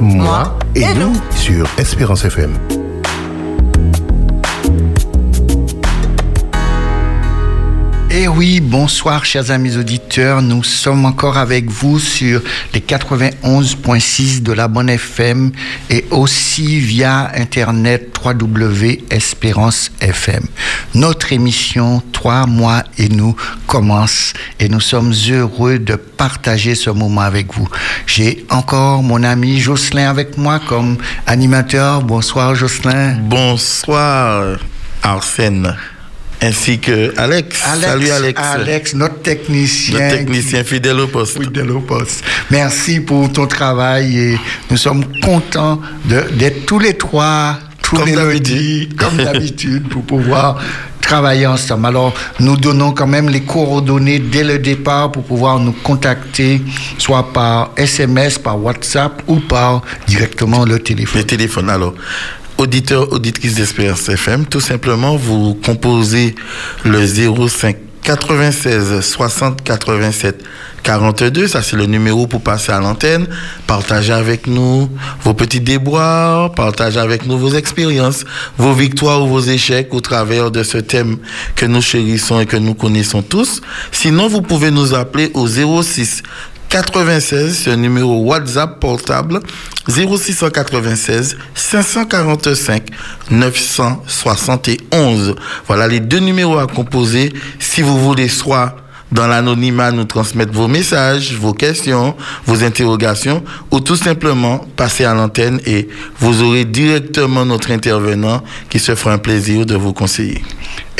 moi et nous sur Espérance FM. Eh oui, bonsoir chers amis auditeurs. Nous sommes encore avec vous sur les 91.6 de la Bonne FM et aussi via Internet www.espérance FM. Notre émission Trois mois et nous commence et nous sommes heureux de partager ce moment avec vous. J'ai encore mon ami Jocelyn avec moi comme animateur. Bonsoir Jocelyn. Bonsoir Arsène ainsi que Alex. Salut Alex. Alex, notre technicien. Notre technicien fidèle au poste. Fidèle au poste. Merci pour ton travail et nous sommes contents d'être tous les trois, tous comme d'habitude, comme d'habitude, pour pouvoir travailler ensemble. Alors, nous donnons quand même les coordonnées dès le départ pour pouvoir nous contacter, soit par SMS, par WhatsApp ou par directement le téléphone. Le téléphone, alors auditeurs, auditrices d'Espérance FM, tout simplement, vous composez le 05 96 60 87 42, ça c'est le numéro pour passer à l'antenne. Partagez avec nous vos petits déboires, partagez avec nous vos expériences, vos victoires ou vos échecs au travers de ce thème que nous chérissons et que nous connaissons tous. Sinon, vous pouvez nous appeler au 06 96, c'est un numéro WhatsApp portable 0696 545 971. Voilà les deux numéros à composer si vous voulez soit dans l'anonymat nous transmettre vos messages, vos questions, vos interrogations ou tout simplement passer à l'antenne et vous aurez directement notre intervenant qui se fera un plaisir de vous conseiller.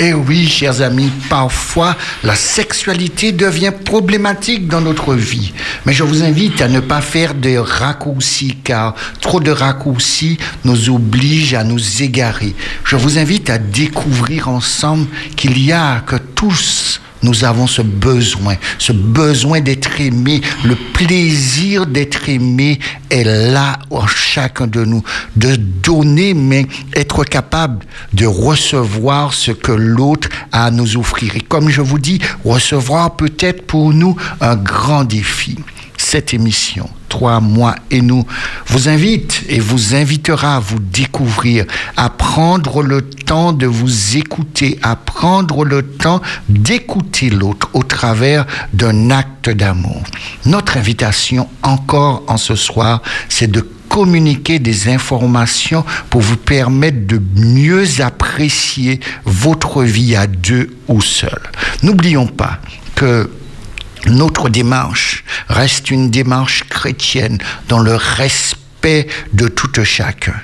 Eh oui, chers amis, parfois la sexualité devient problématique dans notre vie. Mais je vous invite à ne pas faire de raccourcis, car trop de raccourcis nous obligent à nous égarer. Je vous invite à découvrir ensemble qu'il y a que tous nous avons ce besoin, ce besoin d'être aimé. Le plaisir d'être aimé est là en chacun de nous, de donner, mais être capable de recevoir ce que l'autre a à nous offrir. Et comme je vous dis, recevoir peut être pour nous un grand défi cette émission, Trois mois et nous, vous invite et vous invitera à vous découvrir, à prendre le temps de vous écouter, à prendre le temps d'écouter l'autre au travers d'un acte d'amour. Notre invitation encore en ce soir, c'est de communiquer des informations pour vous permettre de mieux apprécier votre vie à deux ou seul. N'oublions pas que notre démarche reste une démarche chrétienne dans le respect de tout chacun.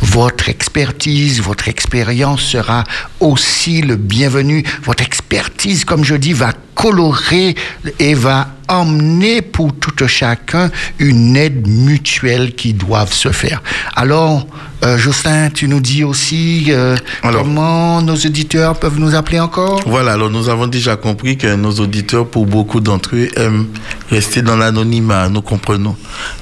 Votre expertise, votre expérience sera aussi le bienvenu. Votre expertise, comme je dis, va colorer et va emmener pour tout chacun une aide mutuelle qui doit se faire. Alors, euh, Justin, tu nous dis aussi euh, comment nos auditeurs peuvent nous appeler encore? Voilà, alors nous avons déjà compris que nos auditeurs, pour beaucoup d'entre eux, aiment rester dans l'anonymat, nous comprenons.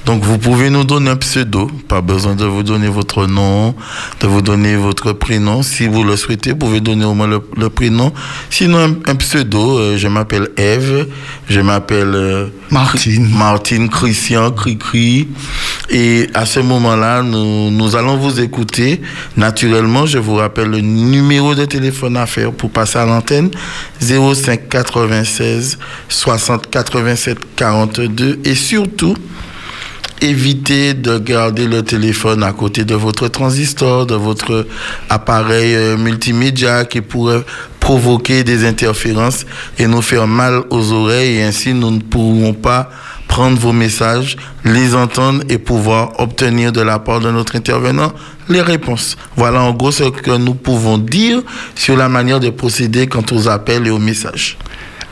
Donc vous pouvez nous donner un pseudo, pas besoin de vous donner votre nom, de vous donner votre prénom. Si vous le souhaitez, vous pouvez donner au moins le, prénom. Sinon, un, pseudo, euh, je m'appelle Eve, je m'appelle... Martine. Martine Christian, Cricri. Et à ce moment-là, nous, nous allons vous écouter. Naturellement, je vous rappelle le numéro de téléphone à faire pour passer à l'antenne 05 96 60 87 42 et surtout évitez de garder le téléphone à côté de votre transistor, de votre appareil euh, multimédia qui pourrait provoquer des interférences et nous faire mal aux oreilles et ainsi nous ne pourrons pas prendre vos messages, les entendre et pouvoir obtenir de la part de notre intervenant les réponses. Voilà en gros ce que nous pouvons dire sur la manière de procéder quant aux appels et aux messages.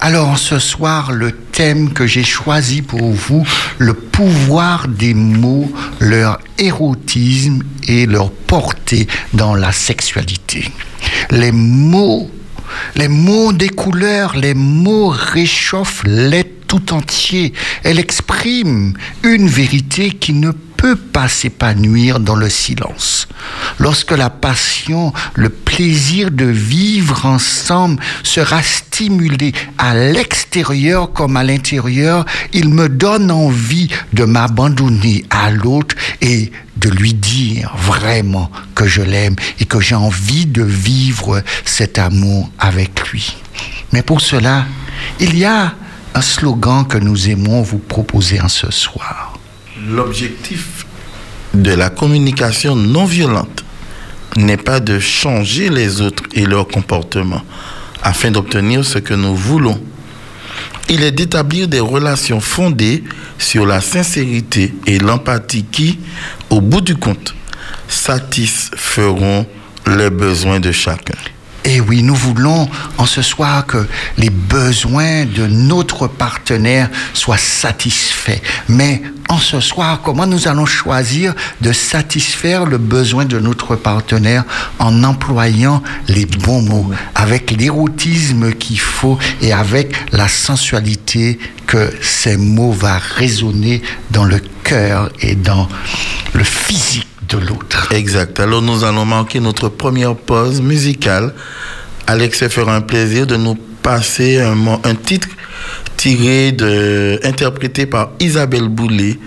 Alors ce soir, le thème que j'ai choisi pour vous, le pouvoir des mots, leur érotisme et leur portée dans la sexualité. Les mots, les mots des couleurs, les mots réchauffent les tout entier. Elle exprime une vérité qui ne peut pas s'épanouir dans le silence. Lorsque la passion, le plaisir de vivre ensemble sera stimulé à l'extérieur comme à l'intérieur, il me donne envie de m'abandonner à l'autre et de lui dire vraiment que je l'aime et que j'ai envie de vivre cet amour avec lui. Mais pour cela, il y a un slogan que nous aimons vous proposer en ce soir. L'objectif de la communication non violente n'est pas de changer les autres et leur comportement afin d'obtenir ce que nous voulons. Il est d'établir des relations fondées sur la sincérité et l'empathie qui, au bout du compte, satisferont les besoins de chacun. Et oui, nous voulons en ce soir que les besoins de notre partenaire soient satisfaits. Mais en ce soir, comment nous allons choisir de satisfaire le besoin de notre partenaire en employant les bons mots, avec l'érotisme qu'il faut et avec la sensualité que ces mots vont résonner dans le cœur et dans le physique? L'autre. Exact. Alors nous allons marquer notre première pause musicale. Alex se fera un plaisir de nous passer un, un titre tiré de, interprété par Isabelle Boulet,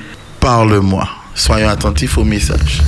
Parle-moi. Soyons attentifs au message.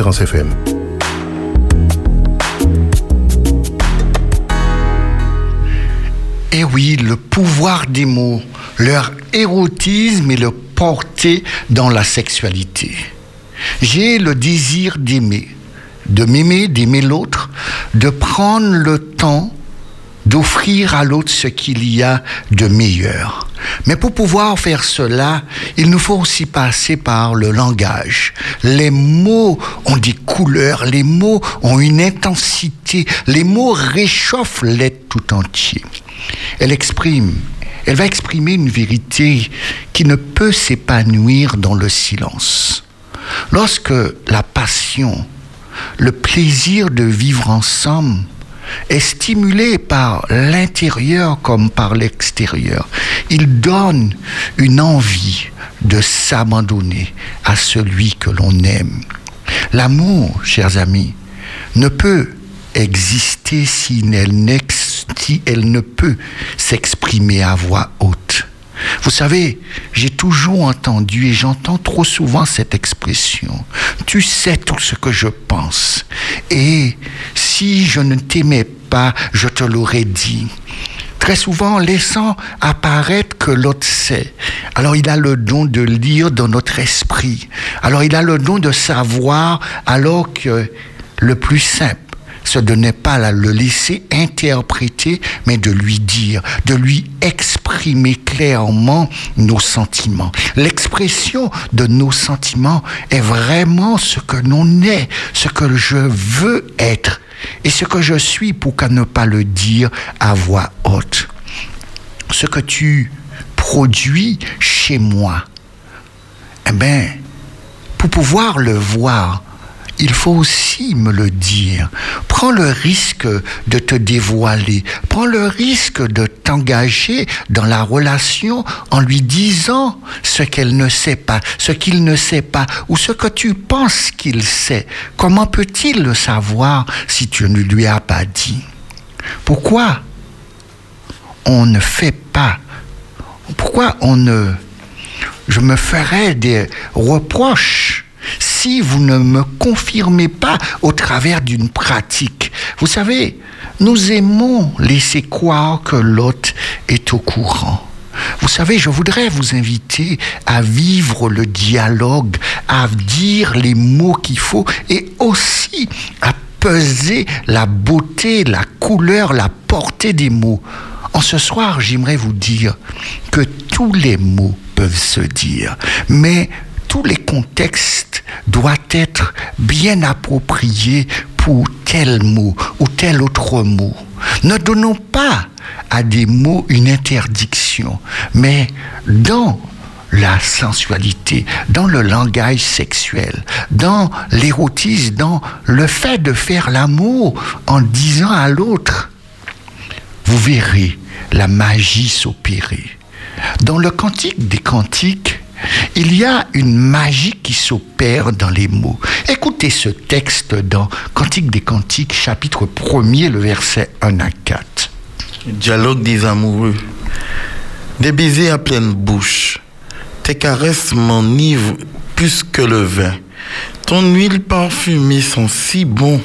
Espérance FM. Eh oui, le pouvoir des mots, leur érotisme et leur portée dans la sexualité. J'ai le désir d'aimer, de m'aimer, d'aimer l'autre, de prendre le temps d'offrir à l'autre ce qu'il y a de meilleur. Mais pour pouvoir faire cela, il nous faut aussi passer par le langage. Les mots ont des couleurs, les mots ont une intensité, les mots réchauffent l'être tout entier. Elle exprime, elle va exprimer une vérité qui ne peut s'épanouir dans le silence. Lorsque la passion, le plaisir de vivre ensemble est stimulé par l'intérieur comme par l'extérieur, il donne une envie de s'abandonner à celui que l'on aime. L'amour, chers amis, ne peut exister si elle, si elle ne peut s'exprimer à voix haute. Vous savez, j'ai toujours entendu et j'entends trop souvent cette expression. Tu sais tout ce que je pense. Et si je ne t'aimais pas, je te l'aurais dit. Très souvent, laissant apparaître que l'autre sait. Alors il a le don de lire dans notre esprit. Alors il a le don de savoir alors que le plus simple, ce n'est pas à le laisser interpréter, mais de lui dire, de lui exprimer clairement nos sentiments. L'expression de nos sentiments est vraiment ce que l'on est, ce que je veux être et ce que je suis pour qu'à ne pas le dire à voix haute. Ce que tu produis chez moi, eh bien, pour pouvoir le voir, il faut aussi me le dire. Prends le risque de te dévoiler. Prends le risque de t'engager dans la relation en lui disant ce qu'elle ne sait pas, ce qu'il ne sait pas, ou ce que tu penses qu'il sait. Comment peut-il le savoir si tu ne lui as pas dit? Pourquoi on ne fait pas? Pourquoi on ne... Je me ferais des reproches si vous ne me confirmez pas au travers d'une pratique. Vous savez, nous aimons laisser croire que l'autre est au courant. Vous savez, je voudrais vous inviter à vivre le dialogue, à dire les mots qu'il faut et aussi à peser la beauté, la couleur, la portée des mots. En ce soir, j'aimerais vous dire que tous les mots peuvent se dire, mais tous les contextes doivent être bien appropriés pour tel mot ou tel autre mot. Ne donnons pas à des mots une interdiction, mais dans la sensualité, dans le langage sexuel, dans l'érotisme, dans le fait de faire l'amour en disant à l'autre, vous verrez la magie s'opérer. Dans le cantique des cantiques, il y a une magie qui s'opère dans les mots. Écoutez ce texte dans Cantique des Cantiques, chapitre 1er, le verset 1 à 4. Dialogue des amoureux. Des baisers à pleine bouche. Tes caresses m'enivrent plus que le vin. Ton huile parfumée sent si bon.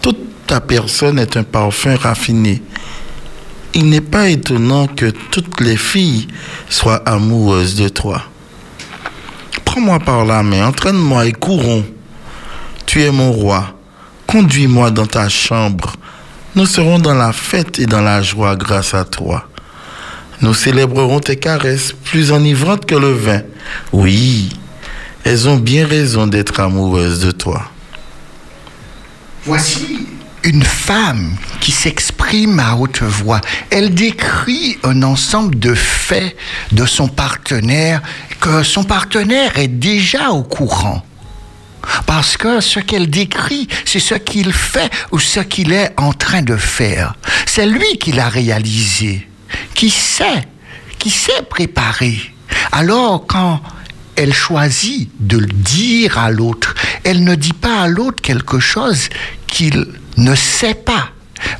Toute ta personne est un parfum raffiné. Il n'est pas étonnant que toutes les filles soient amoureuses de toi. Prends-moi par la main, entraîne-moi et courons. Tu es mon roi. Conduis-moi dans ta chambre. Nous serons dans la fête et dans la joie grâce à toi. Nous célébrerons tes caresses plus enivrantes que le vin. Oui, elles ont bien raison d'être amoureuses de toi. Voici une femme qui s'exprime à haute voix. Elle décrit un ensemble de faits de son partenaire que son partenaire est déjà au courant. Parce que ce qu'elle décrit, c'est ce qu'il fait ou ce qu'il est en train de faire. C'est lui qui l'a réalisé, qui sait, qui sait préparer? Alors quand elle choisit de le dire à l'autre, elle ne dit pas à l'autre quelque chose qu'il ne sait pas,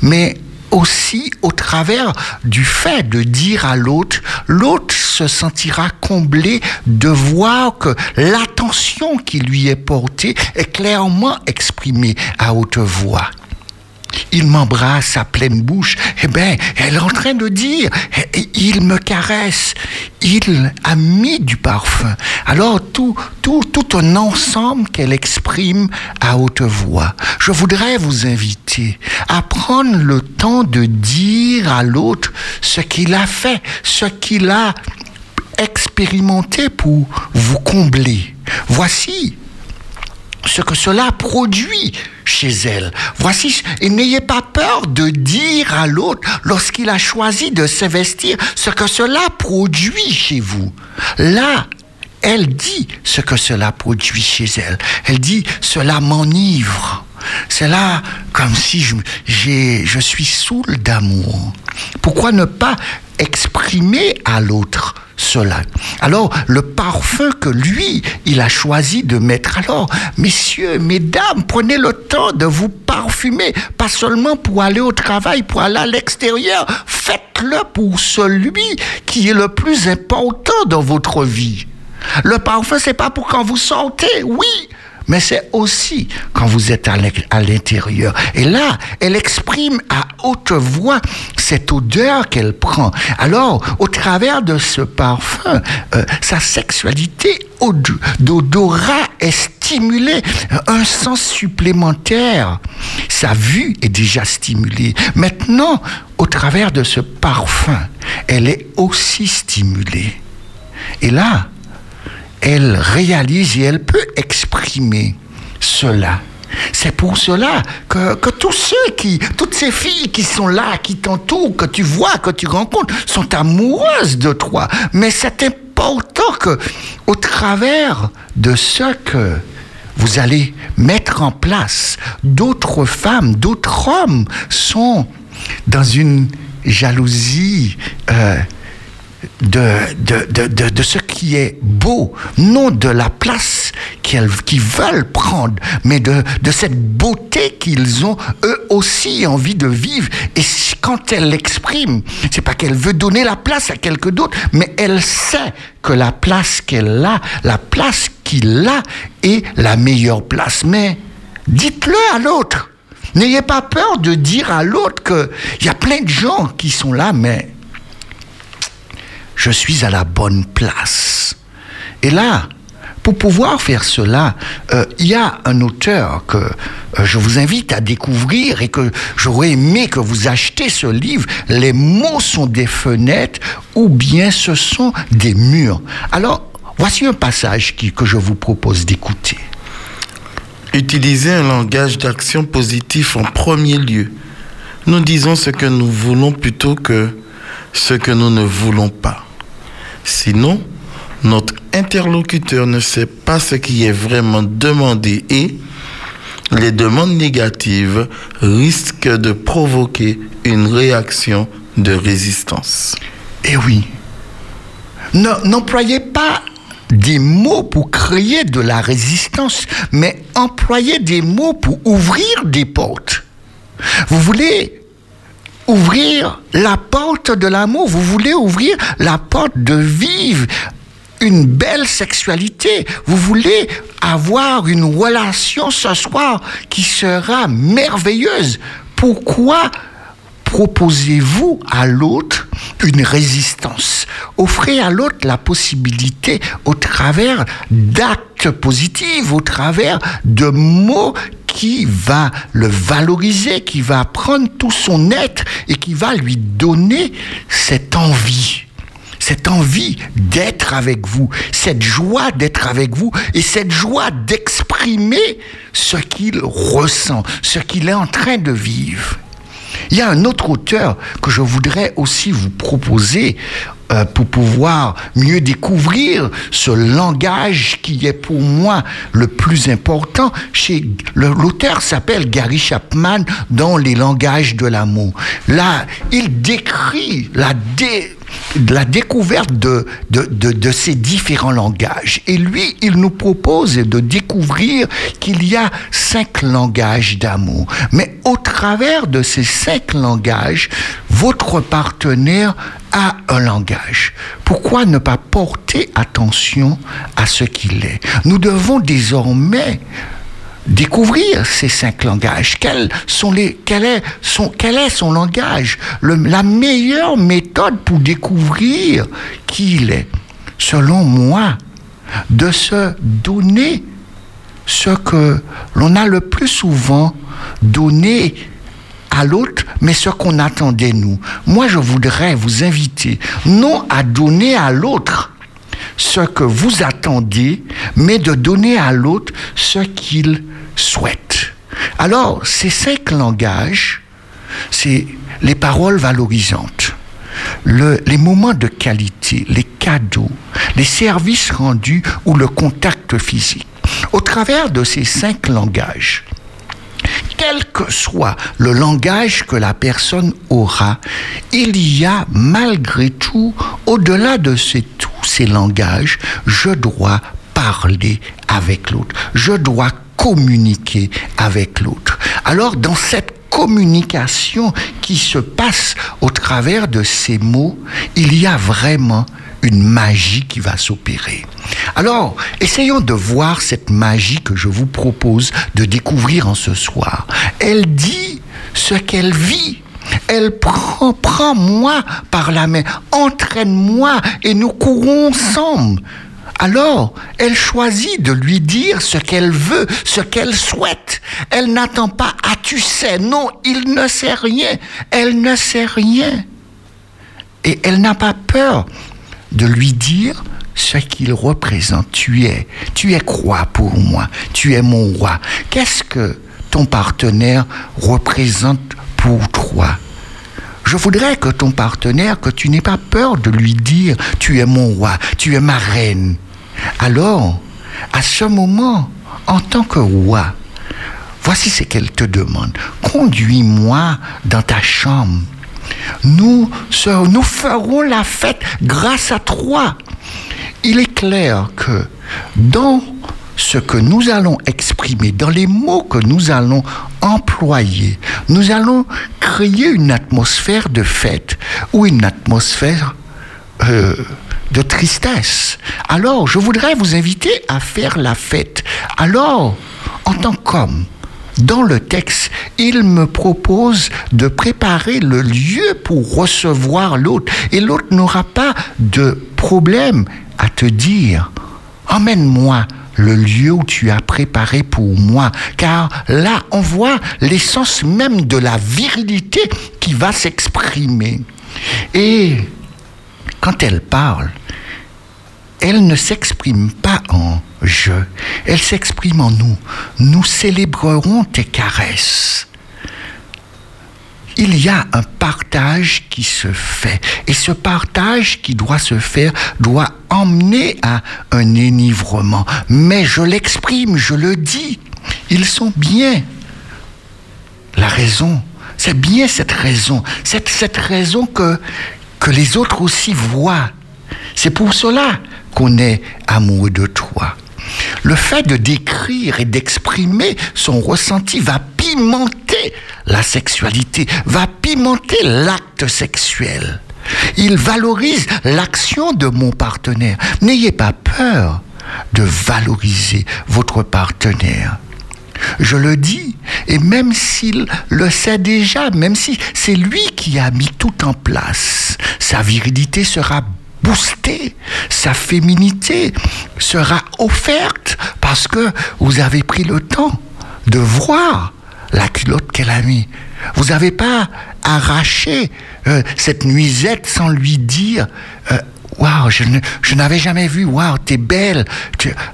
mais aussi au travers du fait de dire à l'autre, l'autre se sentira comblé de voir que l'attention qui lui est portée est clairement exprimée à haute voix. Il m'embrasse à pleine bouche. Eh bien, elle est en train de dire, il me caresse, il a mis du parfum. Alors, tout, tout, tout un ensemble qu'elle exprime à haute voix. Je voudrais vous inviter à prendre le temps de dire à l'autre ce qu'il a fait, ce qu'il a expérimenté pour vous combler. Voici ce que cela produit chez elle. Voici, et n'ayez pas peur de dire à l'autre, lorsqu'il a choisi de s'investir, ce que cela produit chez vous. Là, elle dit ce que cela produit chez elle. Elle dit, cela m'enivre. C'est là comme si je, je suis saoul d'amour. Pourquoi ne pas exprimer à l'autre Alors, le parfum que lui, il a choisi de mettre. Alors, messieurs, mesdames, prenez le temps de vous parfumer, pas seulement pour aller au travail, pour aller à l'extérieur. Faites-le pour celui qui est le plus important dans votre vie. Le parfum, c'est pas pour quand vous sortez, oui, mais c'est aussi quand vous êtes à l'intérieur. Et là, elle exprime à haute voix cette odeur qu'elle prend. Alors, au travers de ce parfum, euh, sa sexualité d'odorat est stimulée, un sens supplémentaire. Sa vue est déjà stimulée. Maintenant, au travers de ce parfum, elle est aussi stimulée. Et là, elle réalise et elle peut exprimer cela. C'est pour cela que, que, tous ceux qui, toutes ces filles qui sont là, qui t'entourent, que tu vois, que tu rencontres, sont amoureuses de toi. Mais c'est important que, au travers de ce que vous allez mettre en place, d'autres femmes, d'autres hommes sont dans une jalousie euh, de, de, de, de, ce qui est beau, non de la place qu'ils veulent prendre, mais de, de cette beauté qu'ils ont eux aussi envie de vivre. Et quand elle l'exprime, c'est pas qu'elle veut donner la place à quelqu'un d'autre, mais elle sait que la place qu'elle a, la place qu'il a, est la meilleure place. Mais dites-le à l'autre. N'ayez pas peur de dire à l'autre qu'il y a plein de gens qui sont là, mais je suis à la bonne place. Et là, pour pouvoir faire cela, euh, il y a un auteur que euh, je vous invite à découvrir et que j'aurais aimé que vous achetiez ce livre. Les mots sont des fenêtres ou bien ce sont des murs. Alors, voici un passage que je vous propose d'écouter. Utilisez un langage d'action positif en premier lieu. Nous disons ce que nous voulons plutôt que ce que nous ne voulons pas. Sinon, notre interlocuteur ne sait pas ce qui est vraiment demandé et les demandes négatives risquent de provoquer une réaction de résistance. Eh oui. N'employez pas des mots pour créer de la résistance, mais employez des mots pour ouvrir des portes. Vous voulez ouvrir la porte de l'amour, vous voulez ouvrir la porte de vivre une belle sexualité, vous voulez avoir une relation ce soir qui sera merveilleuse. Pourquoi proposez-vous à l'autre une résistance? Offrez à l'autre la possibilité au travers d'actes positifs, au travers de mots qui va le valoriser, qui va prendre tout son être et qui va lui donner cette envie cette envie d'être avec vous, cette joie d'être avec vous et cette joie d'exprimer ce qu'il ressent, ce qu'il est en train de vivre. Il y a un autre auteur que je voudrais aussi vous proposer euh, pour pouvoir mieux découvrir ce langage qui est pour moi le plus important. Chez l'auteur s'appelle Gary Chapman dans les langages de l'amour. Là, il décrit la dé la découverte de, de, de, de, ces différents langages. Et lui, il nous propose de découvrir qu'il y a cinq langages d'amour. Mais au travers de ces cinq langages, votre partenaire a un langage. Pourquoi ne pas porter attention à ce qu'il est? Nous devons désormais découvrir ces cinq langages. Quel est son langage? La meilleure méthode pour découvrir qui il est, selon moi, de se donner ce que l'on a le plus souvent donné à l'autre, mais ce qu'on attendait nous. Moi, je voudrais vous inviter non à donner à l'autre ce que vous attendez, mais de donner à l'autre ce qu'il souhaite. Alors, ces cinq langages, c'est les paroles valorisantes, le, les moments de qualité, les cadeaux, les services rendus ou le contact physique. Au travers de ces cinq langages, quel que soit le langage que la personne aura, il y a malgré tout, au-delà de ces, tous ces langages, je dois parler avec l'autre. Je dois communiquer avec l'autre. Alors, dans cette communication qui se passe au travers de ces mots, il y a vraiment une magie qui va s'opérer. Alors, essayons de voir cette magie que je vous propose de découvrir en ce soir. Elle dit ce qu'elle vit. Elle prend, prends-moi par la main, entraîne-moi et nous courons ensemble. Alors, elle choisit de lui dire ce qu'elle veut, ce qu'elle souhaite. Elle n'attend pas Ah, tu sais, non, il ne sait rien. Elle ne sait rien. Et elle n'a pas peur de lui dire ce qu'il représente. Tu es, tu es quoi pour moi? Tu es mon roi. Qu'est-ce que ton partenaire représente pour toi? Je voudrais que ton partenaire, que tu n'aies pas peur de lui dire, tu es mon roi, tu es ma reine. Alors, à ce moment, en tant que roi, voici ce qu'elle te demande. Conduis-moi dans ta chambre. Nous, ferons la fête grâce à toi. Il est clair que dans ce que nous allons exprimer, dans les mots que nous allons employer, nous allons créer une atmosphère de fête ou une atmosphère euh, de tristesse. Alors, je voudrais vous inviter à faire la fête. Alors, en tant qu'homme, dans le texte, il me propose de préparer le lieu pour recevoir l'autre. Et l'autre n'aura pas de problème à te dire, emmène-moi le lieu où tu as préparé pour moi. Car là, on voit l'essence même de la virilité qui va s'exprimer. Et quand elle parle, elle ne s'exprime pas en je, elle s'exprime en nous. Nous célébrerons tes caresses. Il y a un partage qui se fait. Et ce partage qui doit se faire doit emmener à un énivrement. Mais je l'exprime, je le dis. Ils sont bien. La raison, c'est bien cette raison. C'est cette raison que, que les autres aussi voient. C'est pour cela est amoureux de toi. Le fait de décrire et d'exprimer son ressenti va pimenter la sexualité, va pimenter l'acte sexuel. Il valorise l'action de mon partenaire. N'ayez pas peur de valoriser votre partenaire. Je le dis, et même s'il le sait déjà, même si c'est lui qui a mis tout en place, sa virilité sera boostée, sa féminité sera offerte parce que vous avez pris le temps de voir la culotte qu'elle a mis. Vous n'avez pas arraché euh, cette nuisette sans lui dire euh, Waouh, je, je n'avais jamais vu, waouh, t'es belle.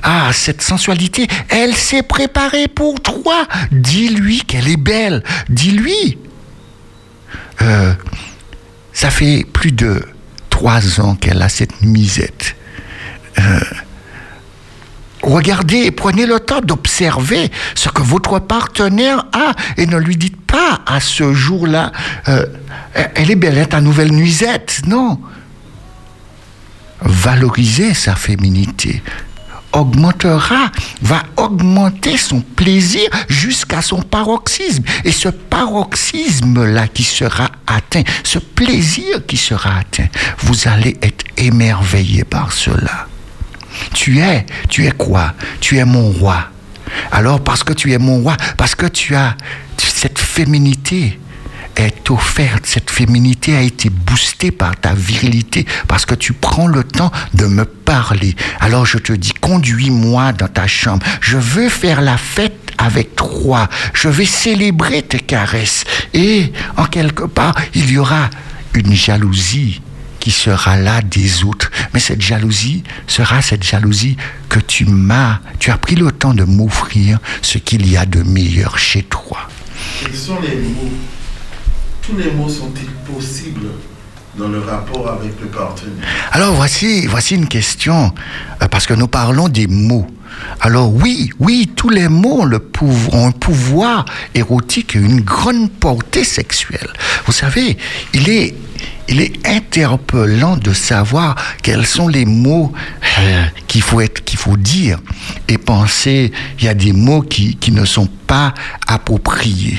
ah, cette sensualité, elle s'est préparée pour toi. Dis-lui qu'elle est belle. Dis-lui. Euh, ça fait plus de trois ans qu'elle a cette nuisette. Euh, regardez, prenez le temps d'observer ce que votre partenaire a et ne lui dites pas à ce jour-là, euh, elle est belle, ta nouvelle nuisette. Non. valoriser sa féminité augmentera, va augmenter son plaisir jusqu'à son paroxysme. Et ce paroxysme-là qui sera atteint, ce plaisir qui sera atteint, vous allez être émerveillé par cela. Tu es, tu es quoi? Tu es mon roi. Alors parce que tu es mon roi, parce que tu as cette féminité, est offerte, cette féminité a été boostée par ta virilité, parce que tu prends le temps de me parler. Alors je te dis, conduis-moi dans ta chambre. Je veux faire la fête avec toi. Je vais célébrer tes caresses. Et en quelque part, il y aura une jalousie qui sera là des autres. Mais cette jalousie sera cette jalousie que tu m'as, tu as pris le temps de m'offrir ce qu'il y a de meilleur chez toi. Quels sont les mots tous les mots sont-ils possibles dans le rapport avec le partenaire? Alors voici, voici une question, euh, parce que nous parlons des mots. Alors oui, oui, tous les mots ont, le un pouvoir érotique et une grande portée sexuelle. Vous savez, il est, il est interpellant de savoir quels sont les mots euh, qu'il faut, être, faut dire et penser. Il y a des mots qui, qui ne sont pas appropriés.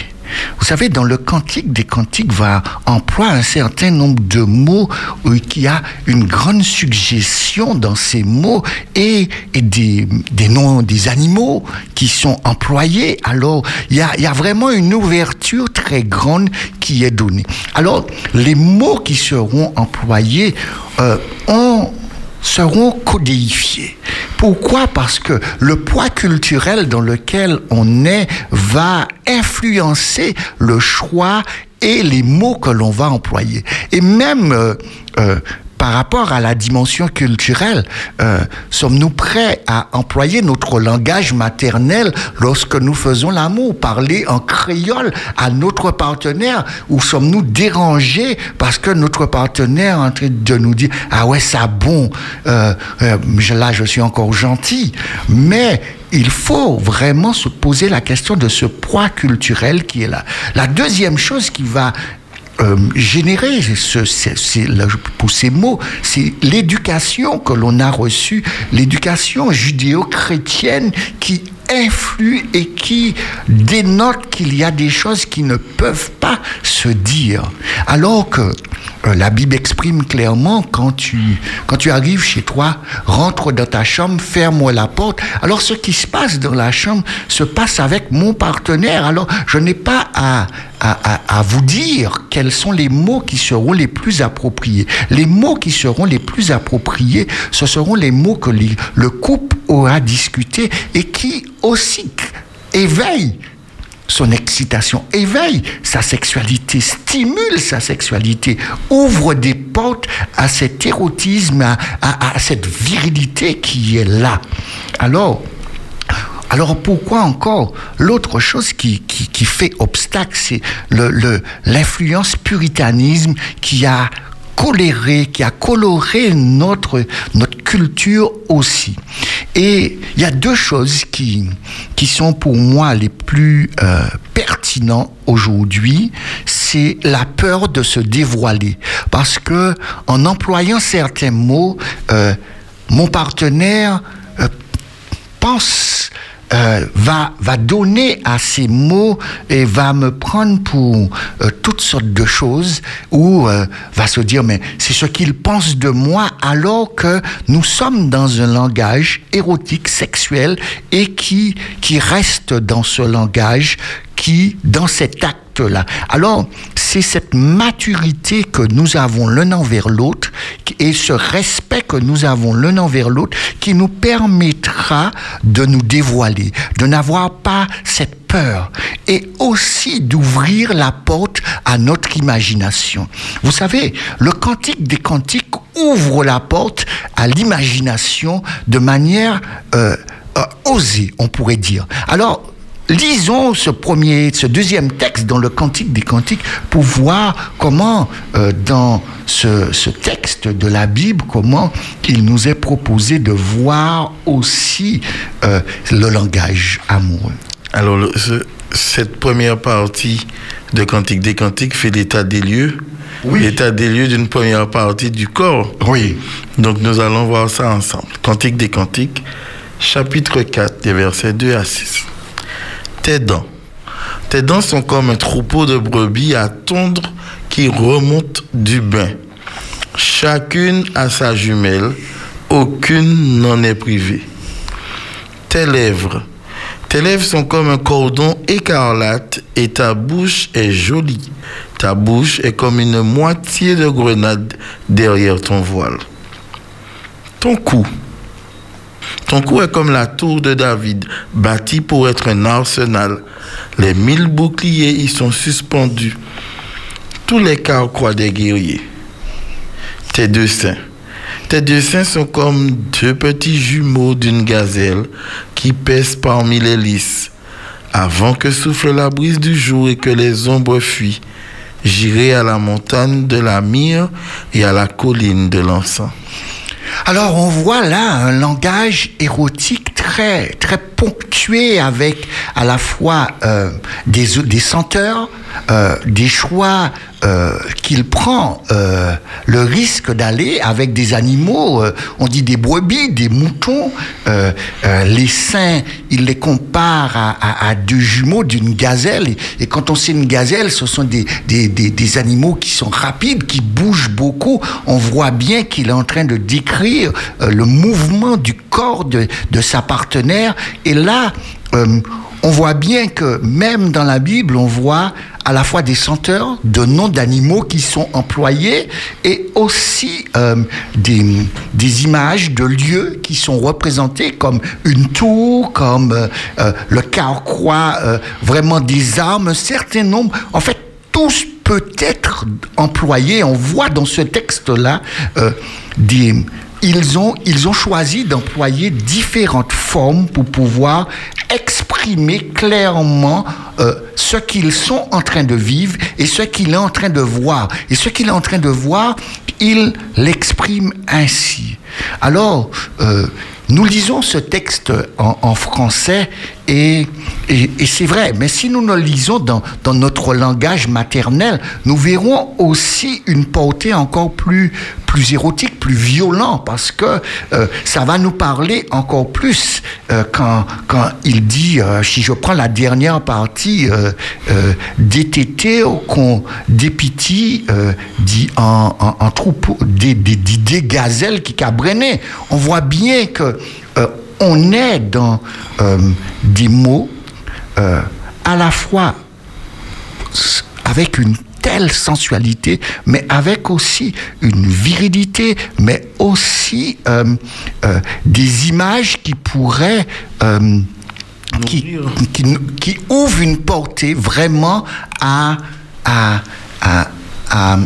Vous savez, dans le cantique des cantiques va employer un certain nombre de mots euh, qui a une grande suggestion dans ces mots et, des, noms des animaux qui sont employés. Alors, il y a, vraiment une ouverture très grande qui est donnée. Alors, les mots qui seront employés euh, ont seront codéifiés. Pourquoi? Parce que le poids culturel dans lequel on est va influencer le choix et les mots que l'on va employer. Et même euh, euh, par rapport à la dimension culturelle, euh, sommes-nous prêts à employer notre langage maternel lorsque nous faisons l'amour, parler en créole à notre partenaire, ou sommes-nous dérangés parce que notre partenaire est en train de nous dire ah ouais ça bon, euh, euh, là je suis encore gentil, mais il faut vraiment se poser la question de ce poids culturel qui est là. La deuxième chose qui va euh, générer pour ces mots, c'est l'éducation que l'on a reçue, l'éducation judéo-chrétienne qui influe et qui dénote qu'il y a des choses qui ne peuvent pas se dire. Alors que euh, la Bible exprime clairement quand tu, quand tu arrives chez toi, rentre dans ta chambre, ferme la porte. Alors ce qui se passe dans la chambre se passe avec mon partenaire. Alors je n'ai pas à, à, à, vous dire quels sont les mots qui seront les plus appropriés. Les mots qui seront les plus appropriés, ce seront les mots que le couple aura discuté et qui aussi éveillent son excitation éveille sa sexualité, stimule sa sexualité, ouvre des portes à cet érotisme, à, cette virilité qui est là. Alors, alors pourquoi encore L'autre chose qui, qui, fait obstacle, c'est l'influence le, puritanisme qui a coloré, qui a coloré notre, notre culture aussi. Et il y a deux choses qui, qui sont pour moi les plus euh, pertinents aujourd'hui. C'est la peur de se dévoiler. Parce que en employant certains mots, euh, mon partenaire euh, pense euh, va, va donner à ces mots et va me prendre pour euh, toutes sortes de choses ou euh, va se dire mais c'est ce qu'il pense de moi alors que nous sommes dans un langage érotique, sexuel et qui, qui reste dans ce langage qui, dans cet acte-là. Alors, c'est cette maturité que nous avons l'un envers l'autre et ce respect que nous avons l'un envers l'autre qui nous permettra de nous dévoiler, de n'avoir pas cette peur et aussi d'ouvrir la porte à notre imagination. Vous savez, le cantique des cantiques ouvre la porte à l'imagination de manière euh, euh, osée, on pourrait dire. Alors, lisons ce premier, ce deuxième texte dans le Cantique des Cantiques pour voir comment, euh, dans ce, texte de la Bible, comment il nous est proposé de voir aussi euh, le langage amoureux. Alors, cette première partie de Cantique des Cantiques fait l'état des lieux. Oui. L'état des lieux d'une première partie du corps. Oui. Donc nous allons voir ça ensemble. Cantique des Cantiques, chapitre 4, des versets 2 à 6. Tes dents. Sont comme un troupeau de brebis à tondre qui remonte du bain. Chacune a sa jumelle, aucune n'en est privée. Tes lèvres. Tes lèvres sont comme un cordon écarlate et ta bouche est jolie. Ta bouche est comme une moitié de grenade derrière ton voile. Ton cou. Ton cou est comme la tour de David, bâtie pour être un arsenal. Les mille boucliers y sont suspendus. Tous les carquois des guerriers. Tes deux seins. Tes deux seins sont comme deux petits jumeaux d'une gazelle qui pèsent parmi les lys. Avant que souffle la brise du jour et que les ombres fuient, j'irai à la montagne de la myrrhe et à la colline de l'encens. Alors on voit là un langage érotique très très ponctué avec à la fois euh, des, des senteurs, euh, des choix euh, qu'il prend euh, le risque d'aller avec des animaux, euh, on dit des brebis, des moutons, euh, les seins, il les compare à, à- à deux jumeaux d'une gazelle. Et, quand on sait une gazelle, ce sont des, des, des- des animaux qui sont rapides, qui bougent beaucoup. On voit bien qu'il est en train de décrire le mouvement du corps de, de sa partenaire. Et là, euh, on voit bien que même dans la Bible, on voit à la fois des senteurs, de noms d'animaux qui sont employés et aussi euh, des, images de lieux qui sont représentés comme une tour, comme euh, le carquois, vraiment des armes, un certain nombre. En fait, tous peut être employés. On voit dans ce texte-là des ils ont, ils ont choisi d'employer différentes formes pour pouvoir exprimer clairement euh, ce qu'ils sont en train de vivre et ce qu'il est en train de voir. Et ce qu'il est en train de voir, il l'exprime ainsi. Alors, euh, nous lisons ce texte en, français et, c'est vrai, mais si nous le lisons dans, notre langage maternel, nous verrons aussi une portée encore plus, plus érotique, plus violent, parce que euh, ça va nous parler encore plus euh, quand, quand il dit, si je prends la dernière partie, euh, DTT qu'on dépiti, dit en, troupeau, des, gazelles qui cabrenaient. On voit bien que euh, on est dans euh, des mots euh, à la fois avec une telle sensualité, mais avec aussi une virilité, mais aussi des images qui pourraient... qui, qui, qui ouvrent une portée vraiment à, à, à, à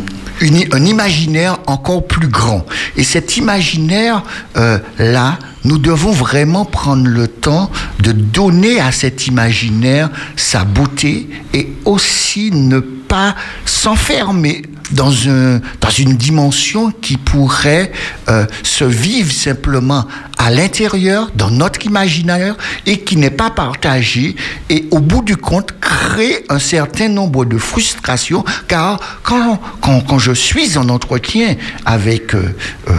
une- un imaginaire encore plus grand. Et cet imaginaire, euh, là, nous devons vraiment prendre le temps de donner à cet imaginaire sa beauté et aussi ne pas s'enfermer dans, un, dans une dimension qui pourrait euh, se vivre simplement à l'intérieur, dans notre imaginaire, et qui n'est pas partagée, et au bout du compte, crée un certain nombre de frustrations, car quand, quand, quand je suis en entretien avec euh, euh,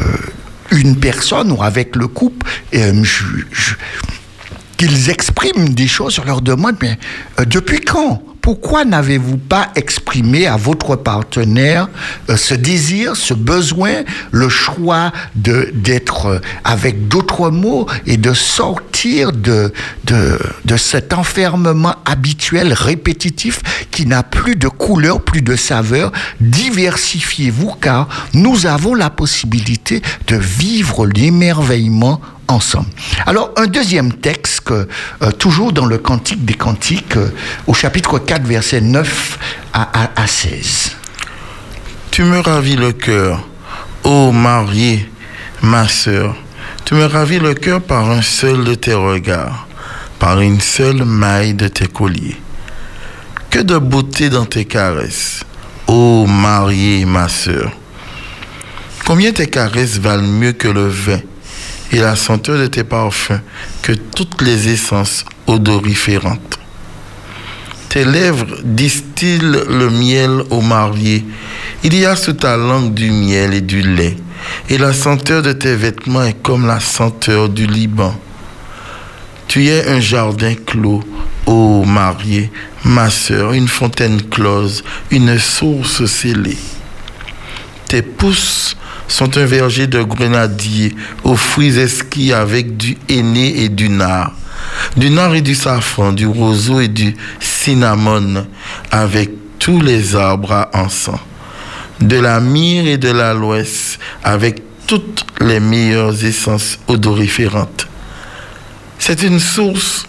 une personne ou avec le couple, euh, qu'ils expriment des choses, je leur demande, mais euh, depuis quand? Pourquoi n'avez-vous pas exprimé à votre partenaire euh, ce désir, ce besoin, le choix de d'être euh, avec d'autres mots et de sortir de, de, de cet enfermement habituel, répétitif, qui n'a plus de couleur, plus de saveur? Diversifiez-vous car nous avons la possibilité de vivre l'émerveillement Alors, un deuxième texte, euh, toujours dans le Cantique des Cantiques, euh, au chapitre 4, verset 9 à, à, à 16. Tu me ravis le cœur, ô mariée, ma sœur. Tu me ravis le cœur par un seul de tes regards, par une seule maille de tes colliers. Que de beauté dans tes caresses, ô mariée, ma sœur. Combien tes caresses valent mieux que le vin et la senteur de tes parfums que toutes les essences odoriférantes. Tes lèvres distillent le miel au marié. Il y a sous ta langue du miel et du lait. Et la senteur de tes vêtements est comme la senteur du Liban. Tu es un jardin clos, ô marié, ma sœur, une fontaine close, une source scellée. Tes pousses sont un verger de grenadier aux fruits esquis avec du henné et du nard du nord et du safran, du roseau et du cinnamon, avec tous les arbres à encens, de la myrrhe et de l'aloès, avec toutes les meilleures essences odoriférantes. C'est une source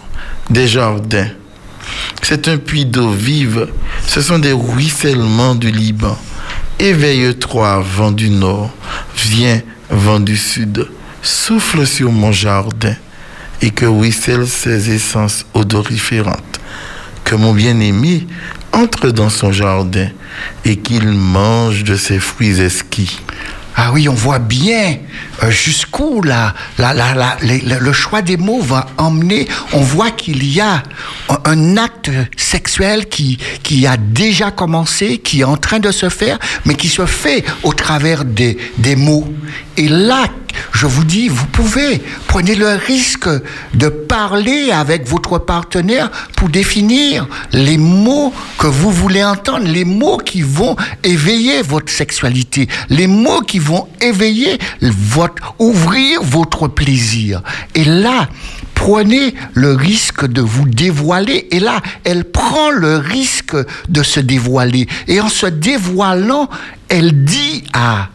des jardins. C'est un puits d'eau vive. Ce sont des ruissellements du Liban. Éveille-toi, vent du nord. Viens, vent du sud. Souffle sur mon jardin et que ruissellent ses essences odoriférantes. Que mon bien-aimé entre dans son jardin et qu'il mange de ses fruits esquis. Ah oui, on voit bien euh, jusqu'où le choix des mots va emmener. On voit qu'il y a un acte sexuel qui, qui a déjà commencé, qui est en train de se faire, mais qui se fait au travers des, des mots. Et là, je vous dis, vous pouvez, prenez le risque de parler avec votre partenaire pour définir les mots que vous voulez entendre, les mots qui vont éveiller votre sexualité, les mots qui vont éveiller votre, ouvrir votre plaisir. Et là, prenez le risque de vous dévoiler. Et là, elle prend le risque de se dévoiler. Et en se dévoilant, elle dit à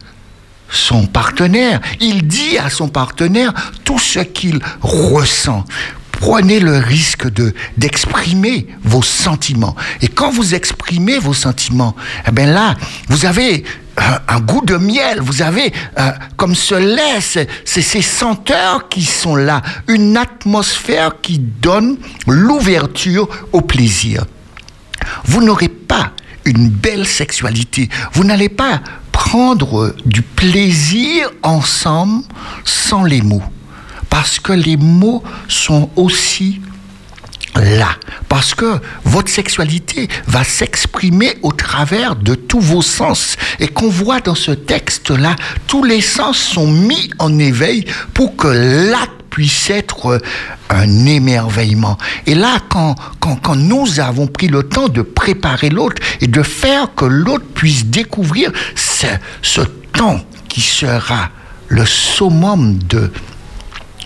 son partenaire, il dit à son partenaire tout ce qu'il ressent. Prenez le risque de d'exprimer vos sentiments. Et quand vous exprimez vos sentiments, eh bien là, vous avez un, goût de miel, vous avez euh, comme ce lait, c'est ces senteurs qui sont là, une atmosphère qui donne l'ouverture au plaisir. Vous n'aurez pas une belle sexualité, vous n'allez pas prendre du plaisir ensemble sans les mots. Parce que les mots sont aussi là. Parce que votre sexualité va s'exprimer au travers de tous vos sens. Et qu'on voit dans ce texte-là, tous les sens sont mis en éveil pour que l'acte puisse être un émerveillement. Et là, quand, quand, quand nous avons pris le temps de préparer l'autre et de faire que l'autre puisse découvrir ce, ce temps qui sera le summum de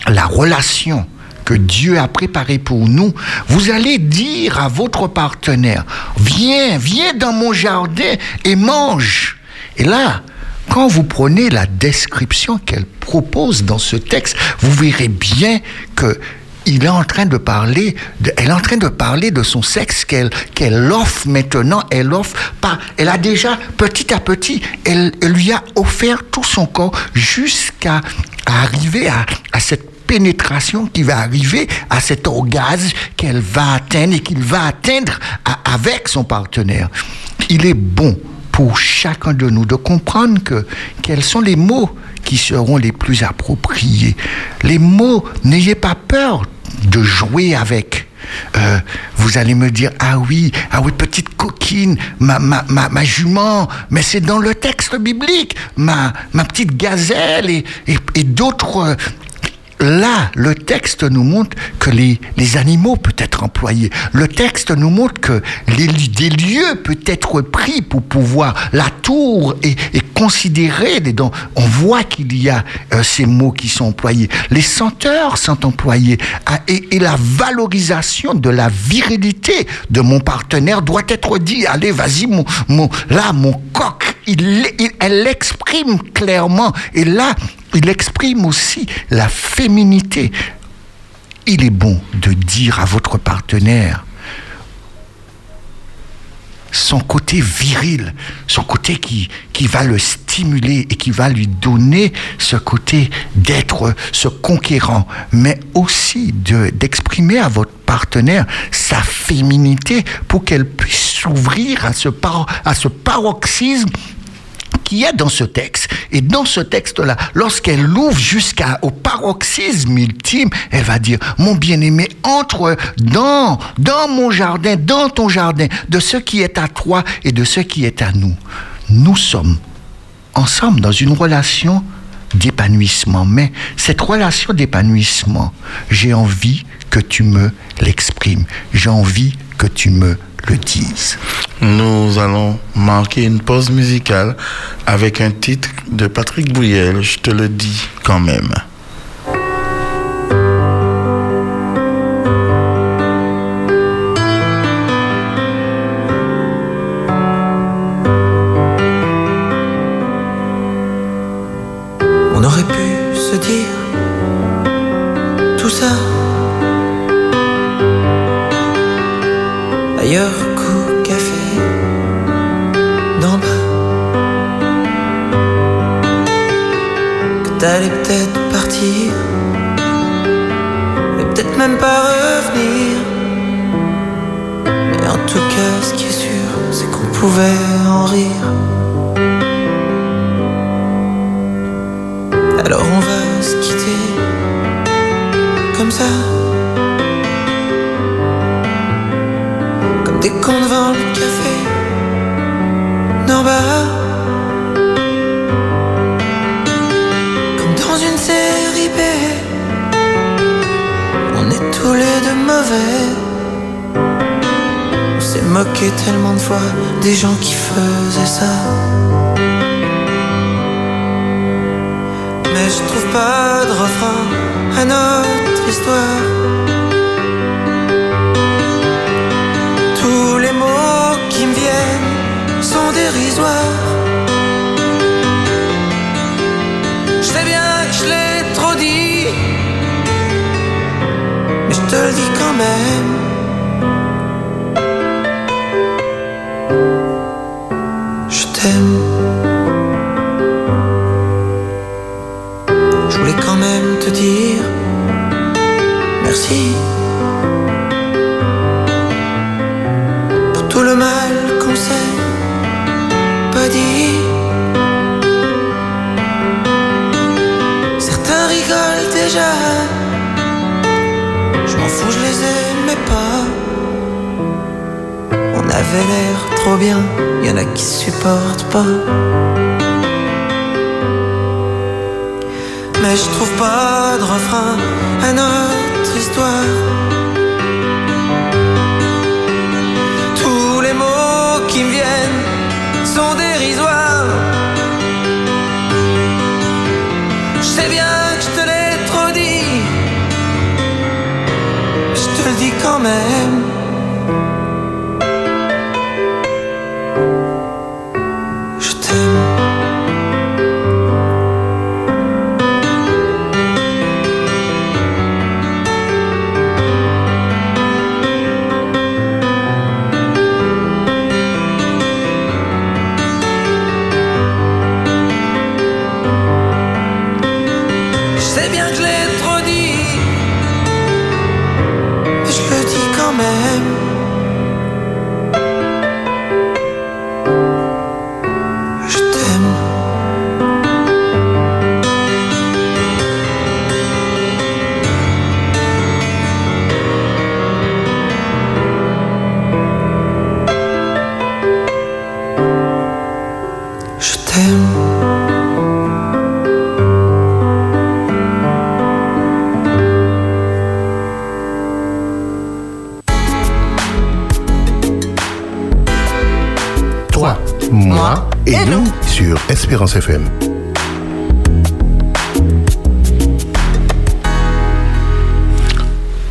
la relation que Dieu a préparé pour nous, vous allez dire à votre partenaire, viens, viens dans mon jardin et mange. Et là, quand vous prenez la description qu'elle propose dans ce texte, vous verrez bien que il est en train de parler, de, elle est en train de parler de son sexe qu'elle qu'elle offre maintenant. Elle offre pas. Elle a déjà petit à petit, elle, lui a offert tout son corps jusqu'à arriver à, à cette pénétration qui va arriver à cet orgasme qu'elle va atteindre et qu'il va atteindre avec son partenaire. Il est bon pour chacun de nous de comprendre que quels sont les mots qui seront les plus appropriés. Les mots, n'ayez pas peur de jouer avec. Euh, vous allez me dire, ah oui, ah oui, petite coquine, ma, ma, ma, jument, mais c'est dans le texte biblique, ma, ma petite gazelle et, et, et d'autres là, le texte nous montre que les, animaux peuvent être employés. Le texte nous montre que les, des lieux peuvent être pris pour pouvoir. La tour considérée. Dedans. On voit qu'il y a euh, ces mots qui sont employés. Les senteurs sont employés. Ah, et, et, la valorisation de la virilité de mon partenaire doit être dit. Allez, vas-y, mon, là, mon coq. Il, elle l'exprime clairement. Et là, il exprime aussi la féminité. Il est bon de dire à votre partenaire son côté viril, son côté qui, qui va le stimuler et qui va lui donner ce côté d'être ce conquérant, mais aussi d'exprimer à votre partenaire sa féminité pour qu'elle puisse s'ouvrir à à ce paroxysme qui est dans ce texte. Et dans ce texte-là, lorsqu'elle l'ouvre jusqu'au paroxysme ultime, elle va dire, mon bien-aimé, entre dans, dans mon jardin, dans ton jardin, de ce qui est à toi et de ce qui est à nous. Nous sommes ensemble dans une relation d'épanouissement. Mais cette relation d'épanouissement, j'ai envie que tu me l'exprimes. J'ai envie que tu me Nous allons marquer une pause musicale avec un titre de Patrick Bouyel, je te le dis quand même. Espérance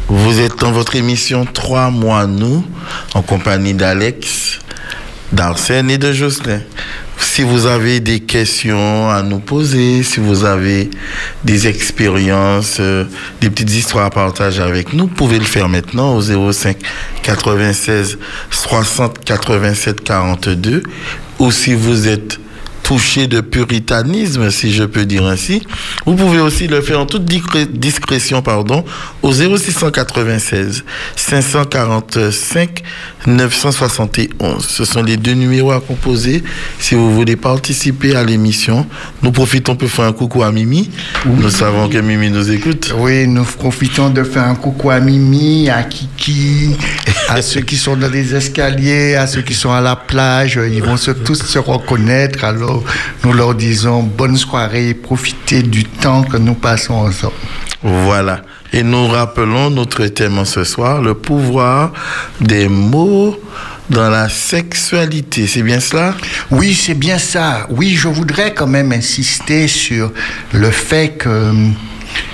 Vous êtes dans votre émission 3 mois nous, en compagnie d'Alex, d'Arsène et de Jocelyn. Si vous avez des questions à nous poser, si vous avez des expériences, euh, des petites histoires à partager avec nous, vous pouvez le faire maintenant au 05 96 60 87 42. Ou si vous êtes touché de puritanisme, si je peux dire ainsi, vous pouvez aussi le faire en toute discrétion, pardon, au 0696 545 971. Ce sont les deux numéros à composer si vous voulez participer à l'émission. Nous profitons pour faire un coucou à Mimi. Nous savons que Mimi nous écoute. Oui, nous profitons de faire un coucou à Mimi, à Kiki, à ceux qui sont dans les escaliers, à ceux qui sont à la plage. Ils vont se, tous se reconnaître. Alors, nous leur disons bonne soirée, profitez du temps que nous passons ensemble. Voilà. Et nous rappelons notre thème ce soir, le pouvoir des mots dans la sexualité. C'est bien cela? Oui, c'est bien ça. Oui, je voudrais quand même insister sur le fait que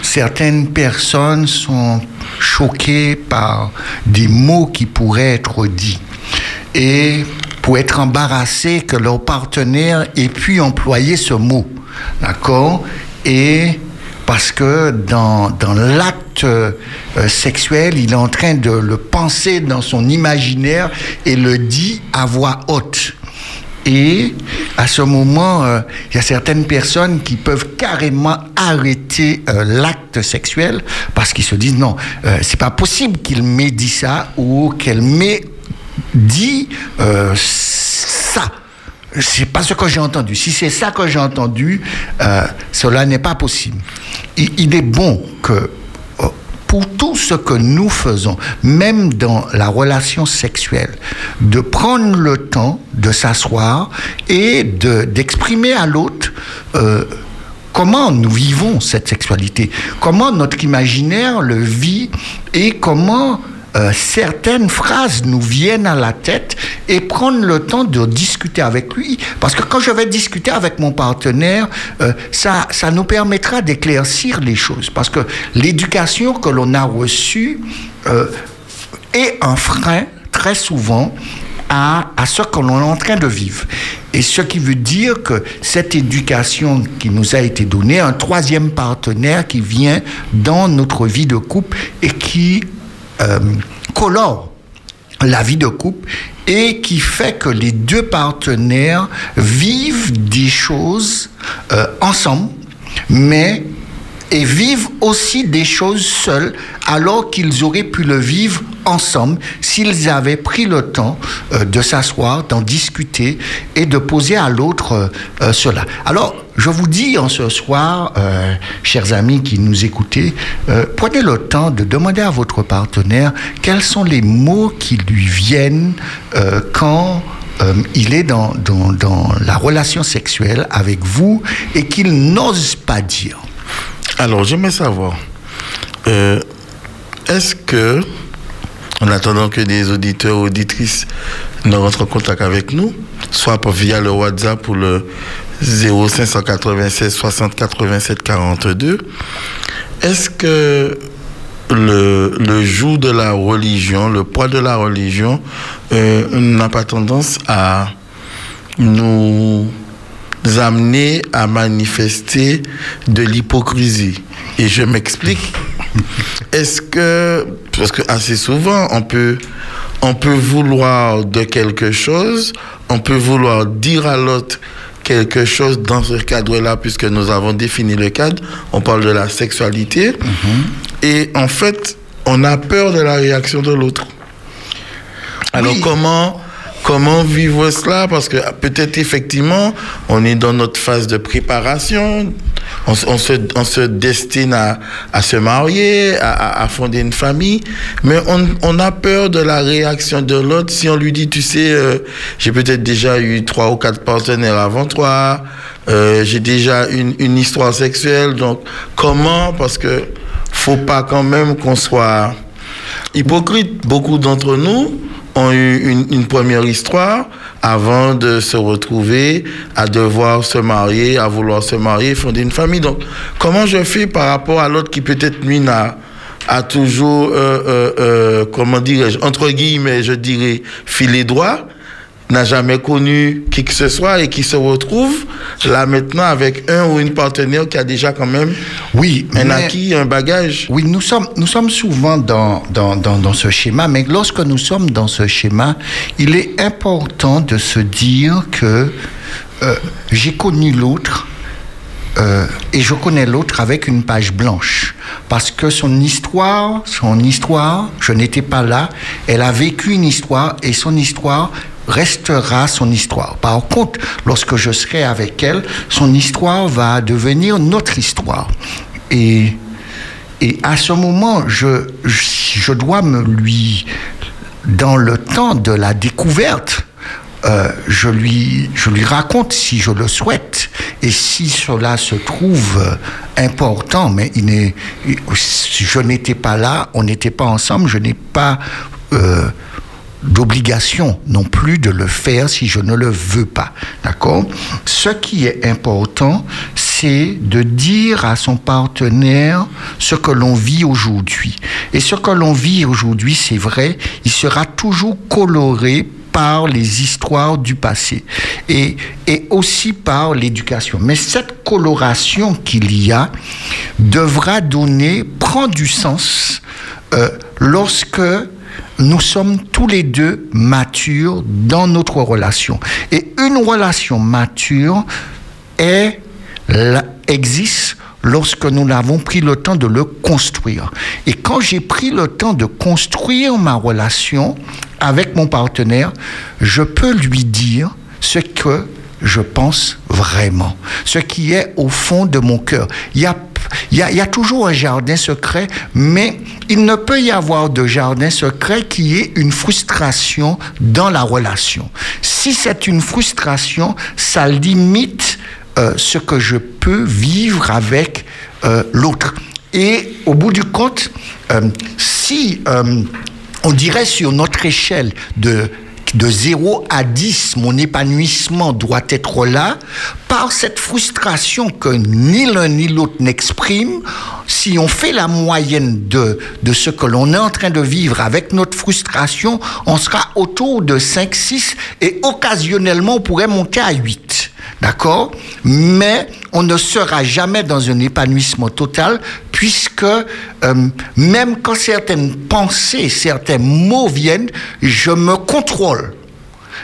certaines personnes sont choquées par des mots qui pourraient être dits. Et pour être embarrassées que leur partenaire ait pu employer ce mot. D'accord? Et parce que dans, l'acte euh, sexuel, il est en train de le penser dans son imaginaire et le dit à voix haute. Et à ce moment, euh, il y a certaines personnes qui peuvent carrément arrêter euh, l'acte sexuel parce qu'ils se disent non, c'est pas possible qu'il m'ait dit ça ou qu'elle m'ait dit ça c'est pas ce que j'ai entendu. Si c'est ça que j'ai entendu, euh, cela n'est pas possible. Il, est bon que euh, pour tout ce que nous faisons, même dans la relation sexuelle, de prendre le temps de s'asseoir et d'exprimer à l'autre euh, comment nous vivons cette sexualité, comment notre imaginaire le vit et comment euh, certaines phrases nous viennent à la tête et prendre le temps de discuter avec lui. Parce que quand je vais discuter avec mon partenaire, euh, ça, ça nous permettra d'éclaircir les choses. Parce que l'éducation que l'on a reçue euh, est un frein très souvent à, à, ce que l'on est en train de vivre. Et ce qui veut dire que cette éducation qui nous a été donnée, un troisième partenaire qui vient dans notre vie de couple et qui colore la vie de couple et qui fait que les deux partenaires vivent des choses euh, ensemble, mais et vivent aussi des choses seuls alors qu'ils auraient pu le vivre ensemble s'ils avaient pris le temps euh, de s'asseoir, d'en discuter et de poser à l'autre euh, euh, cela. Alors, je vous dis en ce soir, chers amis qui nous écoutez, prenez le temps de demander à votre partenaire quels sont les mots qui lui viennent quand il est dans, dans, dans la relation sexuelle avec vous et qu'il n'ose pas dire. Alors, j'aimerais savoir, est-ce que en attendant que des auditeurs auditrices ne rentrent en contact avec nous, soit via le WhatsApp ou le 0596 60 87 42. Est-ce que le, le joug de la religion, le poids de la religion euh, n'a pas tendance à nous amener à manifester de l'hypocrisie? Et je m'explique. Est-ce que, parce que assez souvent, on peut, on peut vouloir de quelque chose, on peut vouloir dire à l'autre quelque chose dans ce cadre-là, puisque nous avons défini le cadre, on parle de la sexualité, mm-hmm. et en fait, on a peur de la réaction de l'autre. Alors comment Comment vivre cela? Parce que peut-être effectivement, on est dans notre phase de préparation, on, se, on se, destine à, à se marier, à, à, fonder une famille, mais on, on, a peur de la réaction de l'autre. Si on lui dit, tu sais, euh, j'ai peut-être déjà eu trois ou quatre partenaires avant toi, euh, j'ai déjà une, une histoire sexuelle, donc comment? Parce que faut pas quand même qu'on soit hypocrite. Beaucoup d'entre nous, ont eu une, première histoire avant de se retrouver à devoir se marier, à vouloir se marier, fonder une famille. Donc, comment je fais par rapport à l'autre qui peut-être lui n'a a toujours, euh, euh, euh, comment dirais-je, entre guillemets, je dirais, filé droit n'a jamais connu qui que ce soit et qui se retrouve là maintenant avec un ou une partenaire qui a déjà quand même oui, un acquis, un bagage. Oui, nous sommes, nous sommes souvent dans, dans, dans, dans, ce schéma, mais lorsque nous sommes dans ce schéma, il est important de se dire que euh, j'ai connu l'autre euh, et je connais l'autre avec une page blanche. Parce que son histoire, son histoire, je n'étais pas là, elle a vécu une histoire et son histoire restera son histoire. Par contre, lorsque je serai avec elle, son histoire va devenir notre histoire. Et, et à ce moment, je, je dois me lui, dans le temps de la découverte, euh, je, lui, je lui raconte si je le souhaite et si cela se trouve important, mais il je n'étais pas là, on n'était pas ensemble, je n'ai pas euh, d'obligation non plus de le faire si je ne le veux pas. D'accord? Ce qui est important, c'est de dire à son partenaire ce que l'on vit aujourd'hui. Et ce que l'on vit aujourd'hui, c'est vrai, il sera toujours coloré par les histoires du passé et, et aussi par l'éducation. Mais cette coloration qu'il y a devra donner, prend du sens euh, lorsque nous sommes tous les deux matures dans notre relation. Et une relation mature existe lorsque nous avons pris le temps de le construire. Et quand j'ai pris le temps de construire ma relation avec mon partenaire, je peux lui dire ce que je pense vraiment, ce qui est au fond de mon cœur. Il y a il y, a, toujours un jardin secret, mais il ne peut y avoir de jardin secret qui est une frustration dans la relation. Si c'est une frustration, ça limite euh, ce que je peux vivre avec euh, l'autre. Et au bout du compte, euh, si on dirait sur notre échelle de de 0 à 10, mon épanouissement doit être là, par cette frustration que ni l'un ni l'autre n'exprime, si on fait la moyenne de, de ce que l'on est en train de vivre avec notre frustration, on sera autour de 5, 6 et occasionnellement on pourrait monter à 8. D'accord? Mais on ne sera jamais dans un épanouissement total puisque euh, même quand certaines pensées, certains mots viennent, je me contrôle.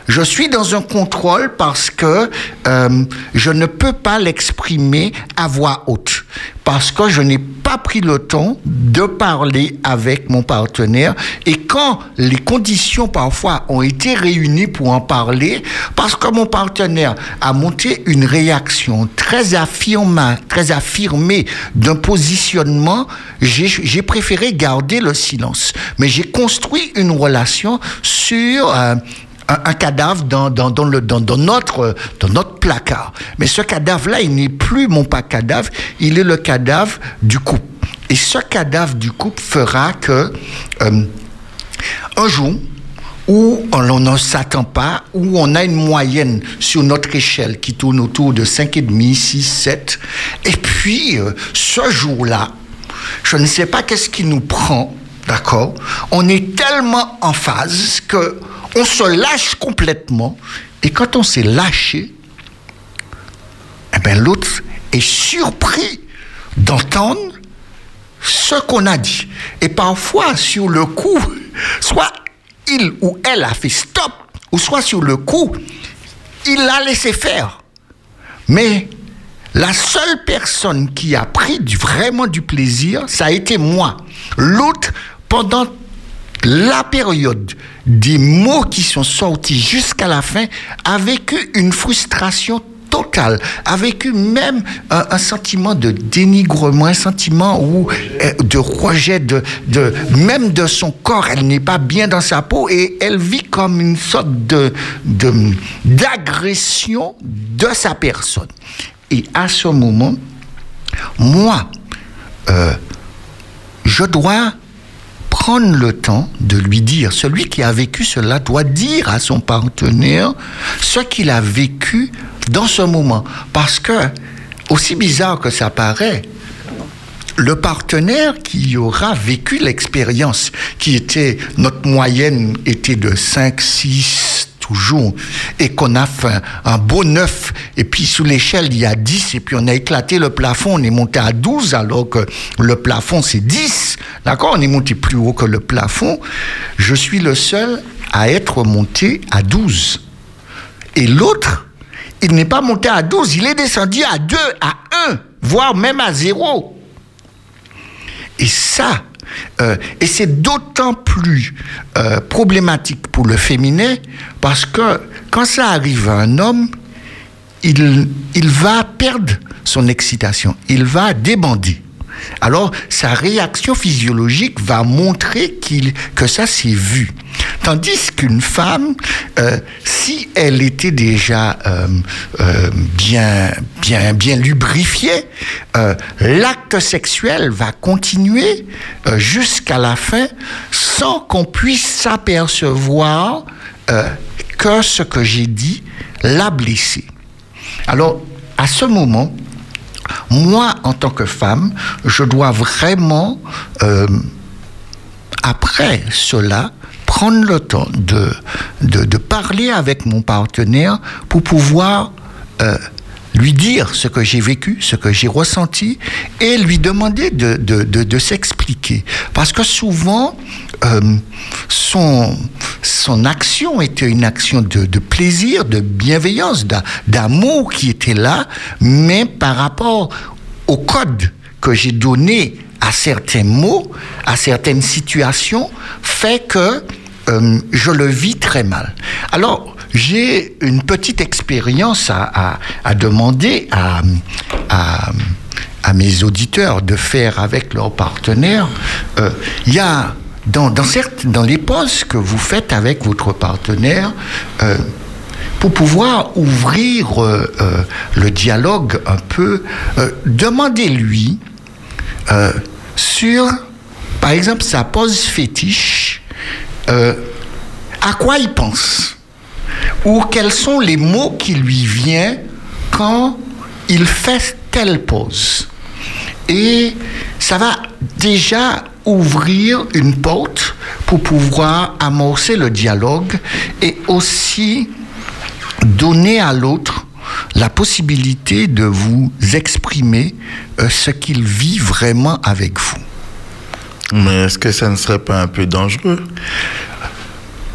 Je suis dans un contrôle parce que euh, je ne peux pas l'exprimer à voix haute, parce que je n'ai pas pris le temps de parler avec mon partenaire. Et quand les conditions parfois ont été réunies pour en parler, parce que mon partenaire a monté une réaction très très affirmée d'un positionnement, j'ai préféré garder le silence. Mais j'ai construit une relation sur euh, un, un, cadavre dans, dans, dans, le, dans, dans, notre, dans notre placard. Mais ce cadavre-là, il n'est plus mon pas cadavre, il est le cadavre du couple. Et ce cadavre du couple fera que euh, un jour, où on ne s'attend pas, où on a une moyenne sur notre échelle qui tourne autour de 5,5, 6, 7. Et puis, euh, ce jour-là, je ne sais pas qu'est-ce qui nous prend, d'accord? On est tellement en phase que on se lâche complètement. Et quand on s'est lâché, eh ben, l'autre est surpris d'entendre ce qu'on a dit. Et parfois, sur le coup, soit il ou elle a fait stop, ou soit sur le coup, il l'a laissé faire. Mais la seule personne qui a pris vraiment du plaisir, ça a été moi. L'autre, pendant la période des mots qui sont sortis jusqu'à la fin, a vécu une frustration totale, a vécu même un, sentiment de dénigrement, un sentiment où, euh, de rejet, de, de, même de son corps, elle n'est pas bien dans sa peau et elle vit comme une sorte de, de, d'agression de sa personne. Et à ce moment, moi, euh, je dois prendre le temps de lui dire, celui qui a vécu cela doit dire à son partenaire ce qu'il a vécu dans ce moment. Parce que, aussi bizarre que ça paraît, le partenaire qui aura vécu l'expérience, qui était, notre moyenne était de 5, 6, et qu'on a fait un, un beau neuf, et puis sous l'échelle, il y a 10, et puis on a éclaté le plafond, on est monté à 12, alors que le plafond, c'est 10. D'accord? On est monté plus haut que le plafond. Je suis le seul à être monté à 12. Et l'autre, il n'est pas monté à 12, il est descendu à 2, à 1, voire même à 0. Et ça, euh, et c'est d'autant plus euh, problématique pour le féminin parce que quand ça arrive à un homme, il, il va perdre son excitation, il va débander. Alors, sa réaction physiologique va montrer qu'il, que ça s'est vu. Tandis qu'une femme, euh, si elle était déjà euh, euh, bien, bien, bien lubrifiée, l'acte sexuel va continuer jusqu'à la fin sans qu'on puisse s'apercevoir que ce que j'ai dit l'a blessé. Alors, à ce moment, moi, en tant que femme, je dois vraiment, après cela, prendre le temps de, de, parler avec mon partenaire pour pouvoir euh, lui dire ce que j'ai vécu, ce que j'ai ressenti, et lui demander de, de, de, s'expliquer. Parce que souvent, euh, son, son action était une action de, de plaisir, de bienveillance, d'a- d'amour qui était là, mais par rapport au code que j'ai donné à certains mots, à certaines situations, fait que euh, je le vis très mal. Alors, j'ai une petite expérience à, demander à, mes auditeurs de faire avec leurs partenaires. Euh, Il y a, dans, dans, les pauses que vous faites avec votre partenaire, euh, pour pouvoir ouvrir le dialogue un peu, demandez-lui euh, sur, par exemple, sa pose fétiche, euh, à quoi il pense? Ou quels sont les mots qui lui viennent quand il fait telle pose? Et ça va déjà ouvrir une porte pour pouvoir amorcer le dialogue et aussi donner à l'autre la possibilité de vous exprimer euh, ce qu'il vit vraiment avec vous. Mais est-ce que ça ne serait pas un peu dangereux?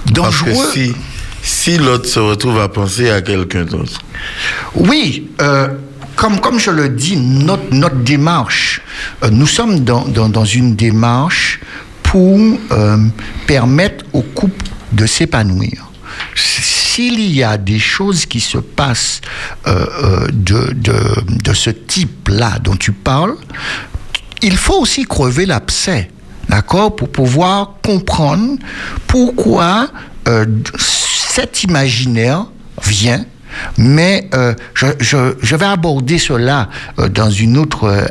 Parce que Dangereux? si, si l'autre se retrouve à penser à quelqu'un d'autre. Oui, euh, comme, comme je le dis, notre, notre démarche, euh, nous sommes dans, dans, dans une démarche pour permettre au couple de s'épanouir. S'il y a des choses qui se passent euh, euh, de, de, de ce type-là dont tu parles, il faut aussi crever l'abcès, d'accord, pour pouvoir comprendre pourquoi euh, cet imaginaire vient. Mais je, vais aborder cela dans une autre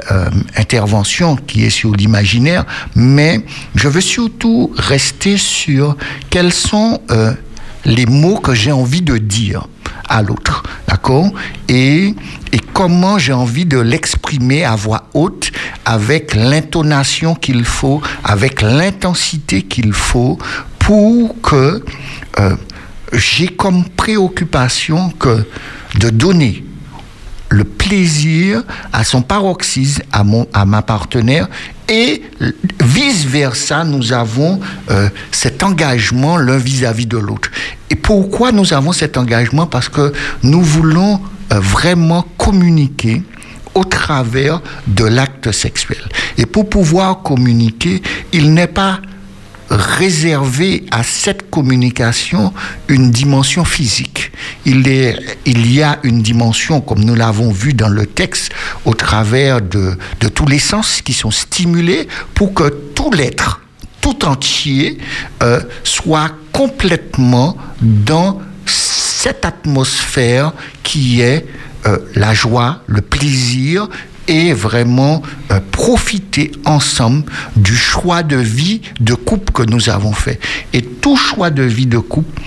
intervention qui est sur l'imaginaire, mais je veux surtout rester sur quels sont les mots que j'ai envie de dire à l'autre, d'accord? Et, comment j'ai envie de l'exprimer à voix haute avec l'intonation qu'il faut, avec l'intensité qu'il faut pour que euh, j'ai comme préoccupation que de donner le plaisir à son paroxysme, à, mon, à ma partenaire, et vice-versa, nous avons euh, cet engagement l'un vis-à-vis de l'autre. Et pourquoi nous avons cet engagement? Parce que nous voulons euh, vraiment communiquer au travers de l'acte sexuel. Et pour pouvoir communiquer, il n'est pas réservé à cette communication une dimension physique. Il, y a une dimension, comme nous l'avons vu dans le texte, au travers de, de tous les sens qui sont stimulés pour que tout l'être, tout entier, euh, soit complètement dans cette atmosphère qui est euh, la joie, le plaisir et vraiment euh, profiter ensemble du choix de vie de couple que nous avons fait. Et tout choix de vie de couple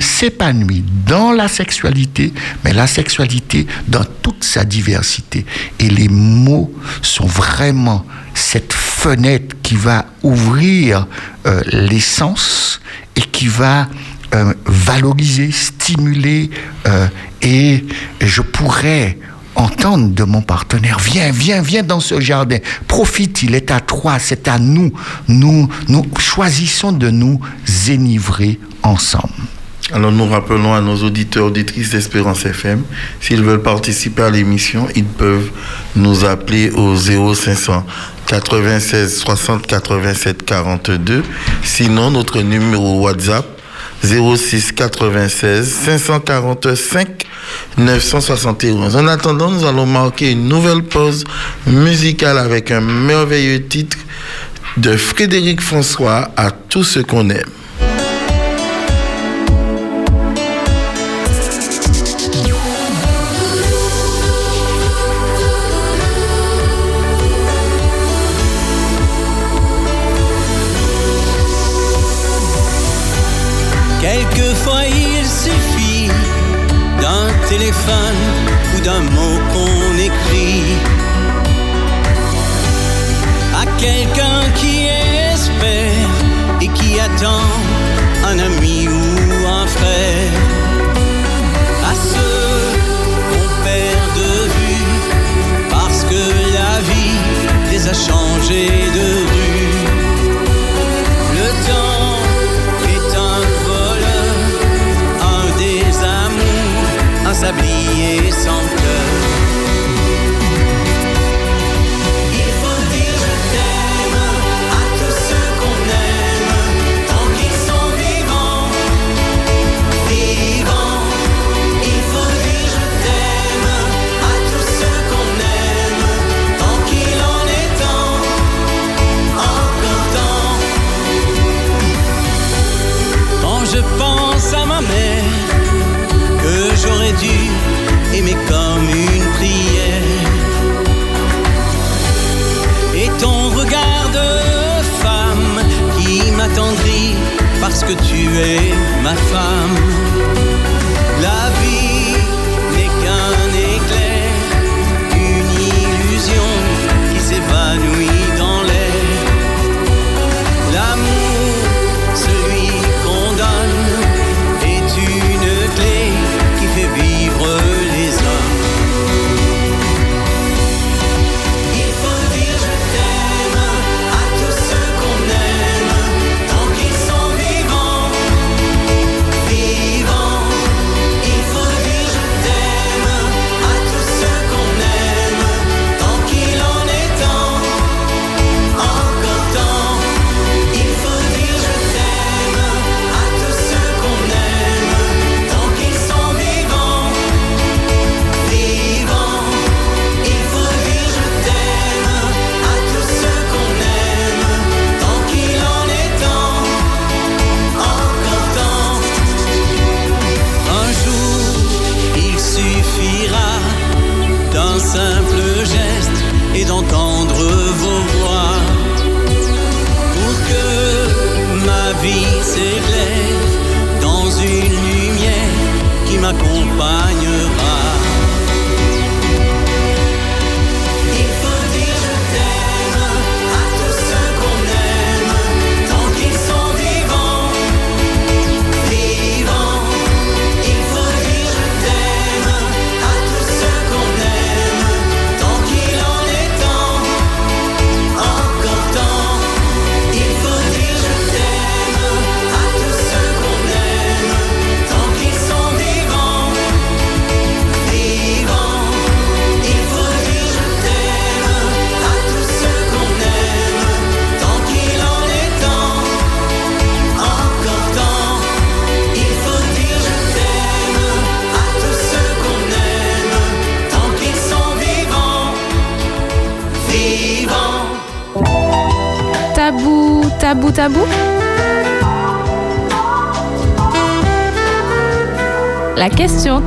s'épanouit dans la sexualité, mais la sexualité dans toute sa diversité. Et les mots sont vraiment cette fenêtre qui va ouvrir euh, les sens et qui va euh, valoriser, stimuler euh, et je pourrais entendre de mon partenaire, viens, viens, viens dans ce jardin, profite, il est à toi, c'est à nous, nous, nous choisissons de nous énivrer ensemble. Alors nous rappelons à nos auditeurs, auditrices d'Espérance FM, s'ils veulent participer à l'émission, ils peuvent nous appeler au 0500 96 60 87 42. Sinon, notre numéro WhatsApp 06 96 545 971. En attendant, nous allons marquer une nouvelle pause musicale avec un merveilleux titre de Frédéric François à tout ce qu'on aime.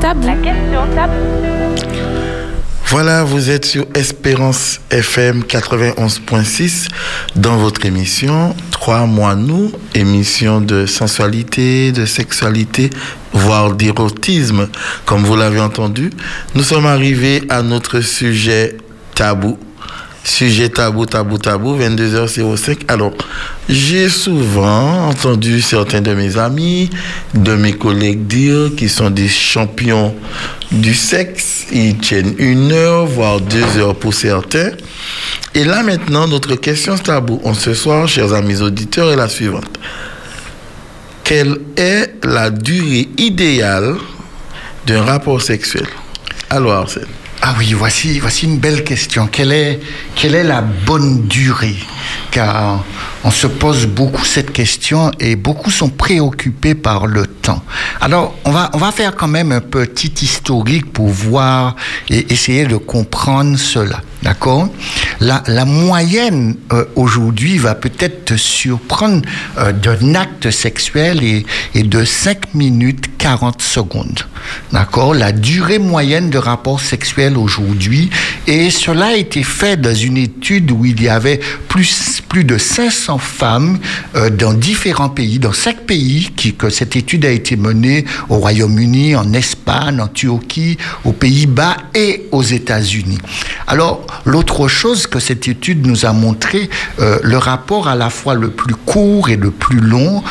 La question tabou. Voilà, vous êtes sur Espérance FM 91.6 dans votre émission Trois mois nous, émission de sensualité, de sexualité, voire d'érotisme, comme vous l'avez entendu. Nous sommes arrivés à notre sujet tabou. Sujet tabou, tabou, tabou, 22h05. Alors, j'ai souvent entendu certains de mes amis, de mes collègues dire qu'ils sont des champions du sexe. Ils tiennent une heure, voire deux heures pour certains. Et là maintenant, notre question tabou en ce soir, chers amis auditeurs, est la suivante. quelle est la durée idéale d'un rapport sexuel? Alors, Arsène. Ah oui, voici, voici une belle question. Quelle est, quelle est la bonne durée? Car on se pose beaucoup cette question et beaucoup sont préoccupés par le Alors, on va, on va faire quand même un petit historique pour voir et essayer de comprendre cela. D'accord? La, la moyenne euh, aujourd'hui va peut-être surprendre euh, d'un acte sexuel et, de 5 minutes 40 secondes. D'accord? La durée moyenne de rapport sexuel aujourd'hui. Et cela a été fait dans une étude où il y avait plus, plus de 500 femmes euh, dans différents pays, dans cinq pays, qui, que cette étude a été menée au Royaume-Uni, en Espagne, en Turquie, aux Pays-Bas et aux États-Unis. Alors, l'autre chose que cette étude nous a montré, euh, le rapport à la fois le plus court et le plus long,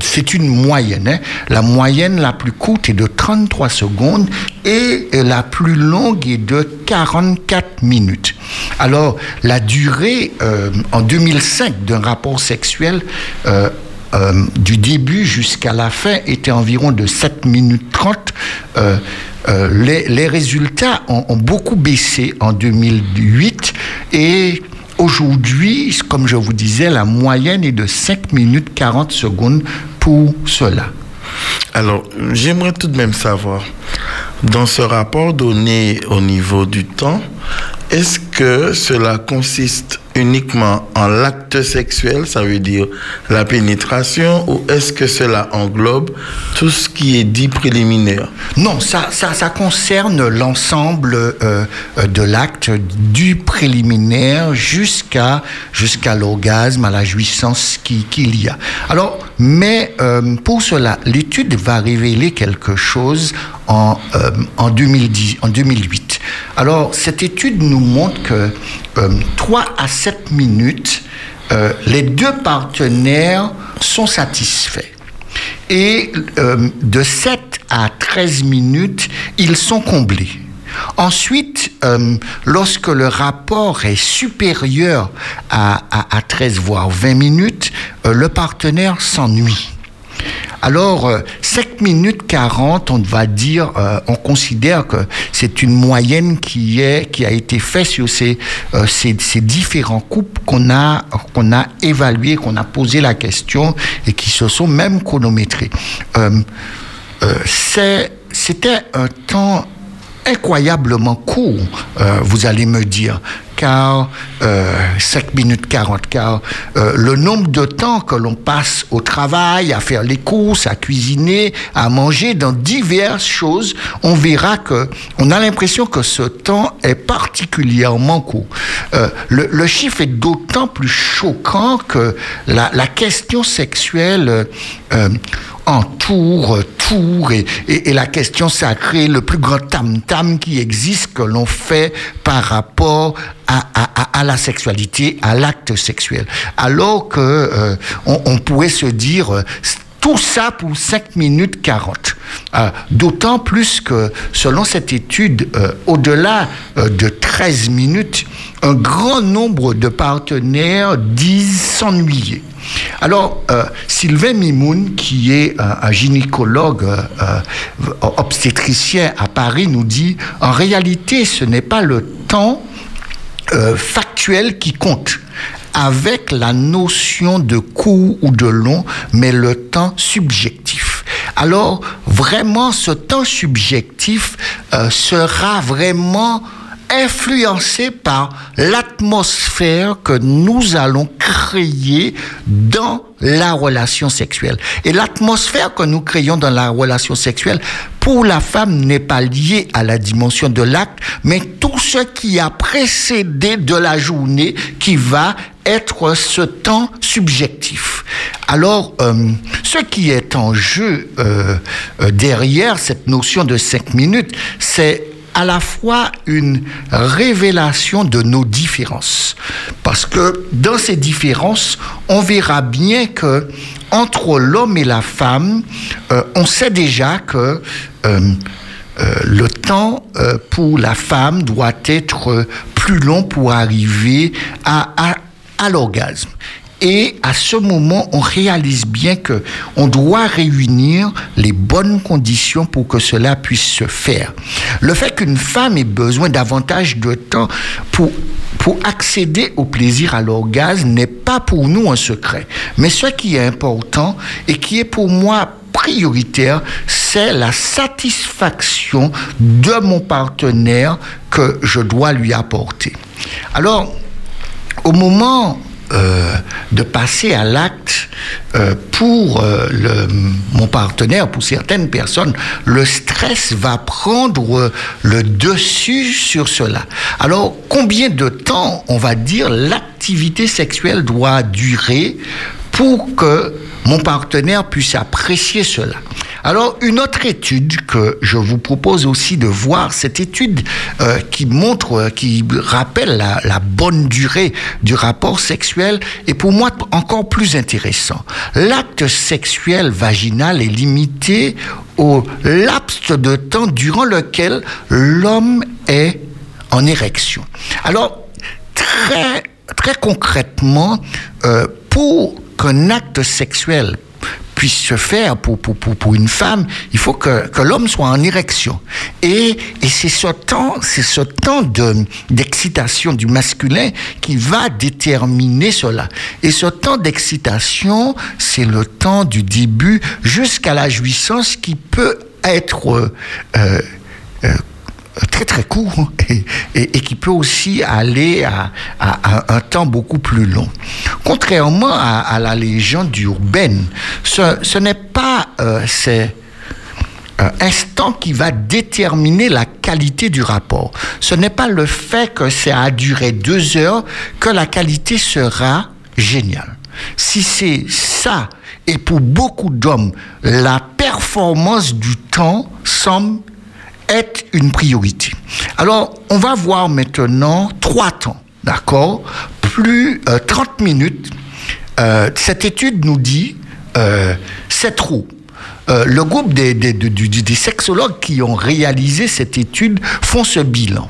c'est une moyenne. hein. La moyenne la plus courte est de 33 secondes et la plus longue est de 44 minutes. Alors, la durée euh, en 2005 d'un rapport sexuel euh, euh, du début jusqu'à la fin était environ de 7 minutes 30. Euh, euh, les, résultats ont, ont beaucoup baissé en 2008 et aujourd'hui, comme je vous disais, la moyenne est de 5 minutes 40 secondes pour cela. Alors, j'aimerais tout de même savoir, dans ce rapport donné au niveau du temps, est-ce que cela consiste uniquement en l'acte sexuel, ça veut dire la pénétration, ou est-ce que cela englobe tout ce qui est dit préliminaire? Non, ça, ça, concerne l'ensemble euh, de l'acte du préliminaire jusqu'à l'orgasme, à la jouissance qui- qu'il y a. Alors, mais euh, pour cela, l'étude va révéler quelque chose en, euh, en, 2010, en 2008. Alors, cette étude nous montre que euh, 3 à 7 minutes, euh, les deux partenaires sont satisfaits. Et euh, de 7 à 13 minutes, ils sont comblés. Ensuite, euh, lorsque le rapport est supérieur à, à, à 13 voire 20 minutes, euh, le partenaire s'ennuie. Alors, euh, 5 minutes 40, on va dire, euh, on considère que c'est une moyenne qui, est, qui a été faite sur ces, euh, ces, ces différents couples qu'on a, qu'on a qu'on a posé la question et qui se sont même chronométrés. Euh, C'était un temps incroyablement court, vous allez me dire, car euh, 5 minutes 40, car euh, le nombre de temps que l'on passe au travail, à faire les courses, à cuisiner, à manger dans diverses choses, on verra que on a l'impression que ce temps est particulièrement court. Euh, le, chiffre est d'autant plus choquant que la, question sexuelle euh, entoure tout et, et, la question sacrée, le plus grand tam-tam qui existe que l'on fait par rapport à, la sexualité, à l'acte sexuel. Alors que euh, pourrait se dire euh, tout ça pour 5 minutes 40. Euh, D'autant plus que, selon cette étude, au-delà de 13 minutes, un grand nombre de partenaires disent s'ennuyer. Alors, Sylvain Mimoun, qui est un, gynécologue obstétricien à Paris, nous dit, en réalité, ce n'est pas le temps euh, factuel qui compte avec la notion de court ou de long, mais le temps subjectif. Alors, vraiment, ce temps subjectif euh, sera vraiment influencé par l'atmosphère que nous allons créer dans la relation sexuelle. Et l'atmosphère que nous créons dans la relation sexuelle, pour la femme, n'est pas liée à la dimension de l'acte, mais tout ce qui a précédé de la journée qui va être ce temps subjectif. Alors, euh, ce qui est en jeu euh, euh, derrière cette notion de cinq minutes, c'est à la fois une révélation de nos différences. Parce que dans ces différences, on verra bien que entre l'homme et la femme, euh, on sait déjà que euh, euh, le temps pour la femme doit être plus long pour arriver à l'orgasme. Et à ce moment, on réalise bien que on doit réunir les bonnes conditions pour que cela puisse se faire. Le fait qu'une femme ait besoin davantage de temps pour pour accéder au plaisir à l'orgasme n'est pas pour nous un secret. Mais ce qui est important et qui est pour moi prioritaire, c'est la satisfaction de mon partenaire que je dois lui apporter. Alors, au moment euh, de passer à l'acte euh, pour euh, mon partenaire, pour certaines personnes, le stress va prendre le dessus sur cela. Alors, combien de temps, on va dire, l'activité sexuelle doit durer pour que mon partenaire puisse apprécier cela. Alors, une autre étude que je vous propose aussi de voir, cette étude euh, qui montre, euh, qui rappelle la, la bonne durée du rapport sexuel, est pour moi encore plus intéressant. L'acte sexuel vaginal est limité au laps de temps durant lequel l'homme est en érection. Alors, très, très concrètement, euh, pour qu'un acte sexuel puisse se faire pour, pour, pour, une femme, il faut que, que l'homme soit en érection. Et, et c'est ce temps, c'est ce temps de, d'excitation du masculin qui va déterminer cela. Et ce temps d'excitation, c'est le temps du début jusqu'à la jouissance qui peut être euh, euh, très très court et, et- qui peut aussi aller à, un temps beaucoup plus long. Contrairement à, la légende urbaine, ce, ce n'est pas euh, ces euh, instant qui va déterminer la qualité du rapport. Ce n'est pas le fait que ça a duré deux heures que la qualité sera géniale. Si c'est ça, et pour beaucoup d'hommes, la performance du temps semble une priorité. Alors, on va voir maintenant trois temps, d'accord? Plus euh, 30 minutes. Euh, cette étude nous dit euh, c'est trop. Euh, le groupe des, des- de- du- des sexologues qui ont réalisé cette étude font ce bilan.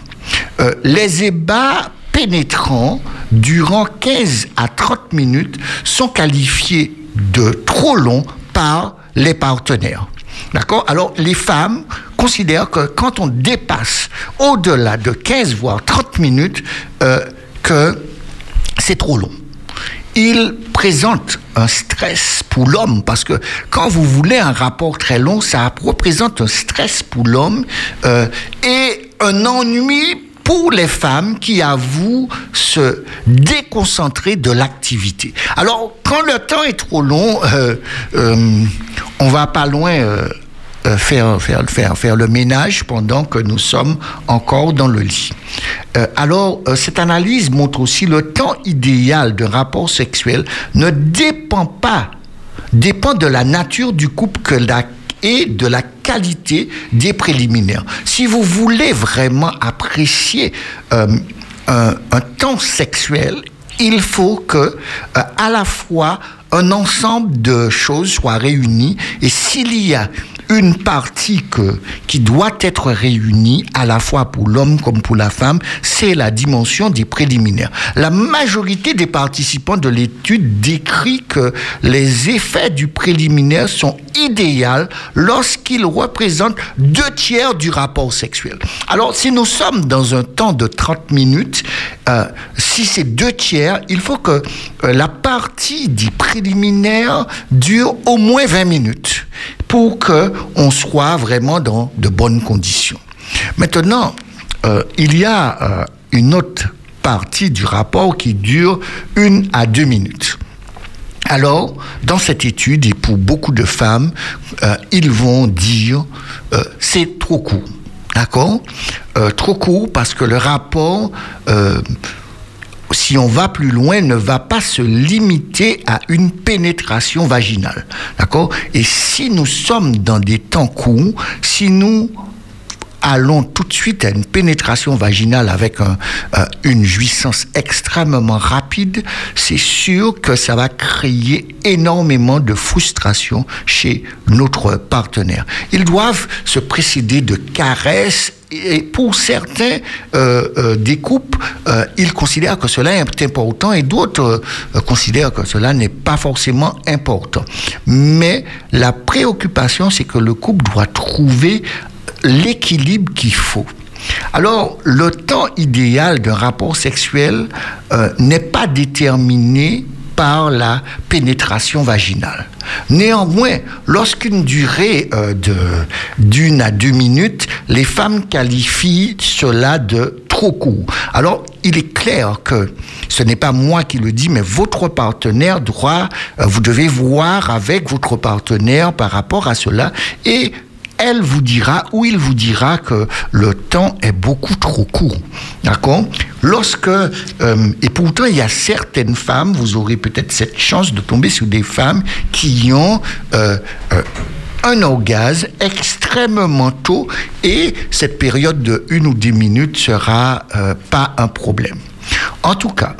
Euh, les ébats pénétrants durant 15 à 30 minutes sont qualifiés de trop longs par les partenaires. D'accord? Alors, les femmes considèrent que quand on dépasse au-delà de 15 voire 30 minutes, euh, que c'est trop long. Il présente un stress pour l'homme parce que quand vous voulez un rapport très long, ça représente un stress pour l'homme euh, et un ennui pour les femmes qui avouent se déconcentrer de l'activité. Alors, quand le temps est trop long, euh, euh, on va pas loin euh, faire, faire, faire, faire le ménage pendant que nous sommes encore dans le lit. Euh, alors, euh, cette analyse montre aussi le temps idéal d'un rapport sexuel ne dépend pas, dépend de la nature du couple et de la qualité des préliminaires. Si vous voulez vraiment apprécier un, temps sexuel, il faut que à la fois un ensemble de choses soient réunies et s'il y a une partie qui doit être réunie à la fois pour l'homme comme pour la femme, c'est la dimension des préliminaires. La majorité des participants de l'étude décrit que les effets du préliminaire sont idéaux lorsqu'ils représentent deux tiers du rapport sexuel. Alors, si nous sommes dans un temps de 30 minutes, euh, si c'est deux tiers, il faut que euh, la partie du préliminaire dure au moins 20 minutes pour que on soit vraiment dans de bonnes conditions. Maintenant, euh, il y a euh, une autre partie du rapport qui dure une à deux minutes. Alors, dans cette étude, et pour beaucoup de femmes, euh, ils vont dire c'est trop court. D'accord? Trop court parce que le rapport, si on va plus loin, ne va pas se limiter à une pénétration vaginale. D'accord? Et si nous sommes dans des temps courts, si nous allons tout de suite à une pénétration vaginale avec euh, une jouissance extrêmement rapide, c'est sûr que ça va créer énormément de frustration chez notre partenaire. Ils doivent se précéder de caresses et pour certains euh, euh, des couples, euh, ils considèrent que cela est important et d'autres considèrent que cela n'est pas forcément important. Mais la préoccupation, c'est que le couple doit trouver l'équilibre qu'il faut. Alors, le temps idéal d'un rapport sexuel n'est pas déterminé par la pénétration vaginale. Néanmoins, lorsqu'une durée euh, de d'une à deux minutes, les femmes qualifient cela de trop court. Alors, il est clair que ce n'est pas moi qui le dis, mais votre partenaire doit, euh, vous devez voir avec votre partenaire par rapport à cela et elle vous dira ou il vous dira que le temps est beaucoup trop court. D'accord? Lorsque, euh, et pourtant il y a certaines femmes, vous aurez peut-être cette chance de tomber sur des femmes qui ont euh, euh, un orgasme extrêmement tôt et cette période de une ou deux minutes sera pas un problème. En tout cas,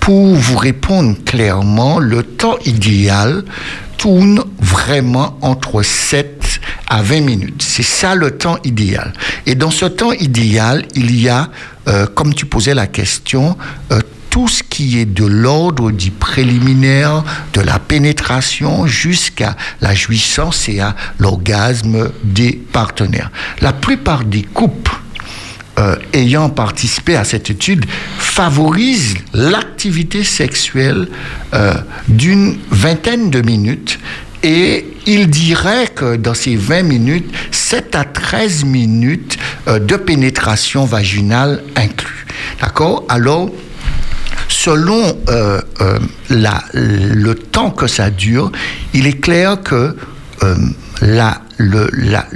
pour vous répondre clairement, le temps idéal tourne vraiment entre 7 à 20 minutes. C'est ça le temps idéal. Et dans ce temps idéal, il y a, euh, comme tu posais la question, euh, tout ce qui est de l'ordre du préliminaire, de la pénétration jusqu'à la jouissance et à l'orgasme des partenaires. La plupart des couples euh, ayant participé à cette étude favorisent l'activité sexuelle euh, d'une vingtaine de minutes et il dirait que dans ces 20 minutes, 7 à 13 minutes euh, de pénétration vaginale inclus. D'accord? Alors, selon la- le temps que ça dure, il est clair que la, le, la-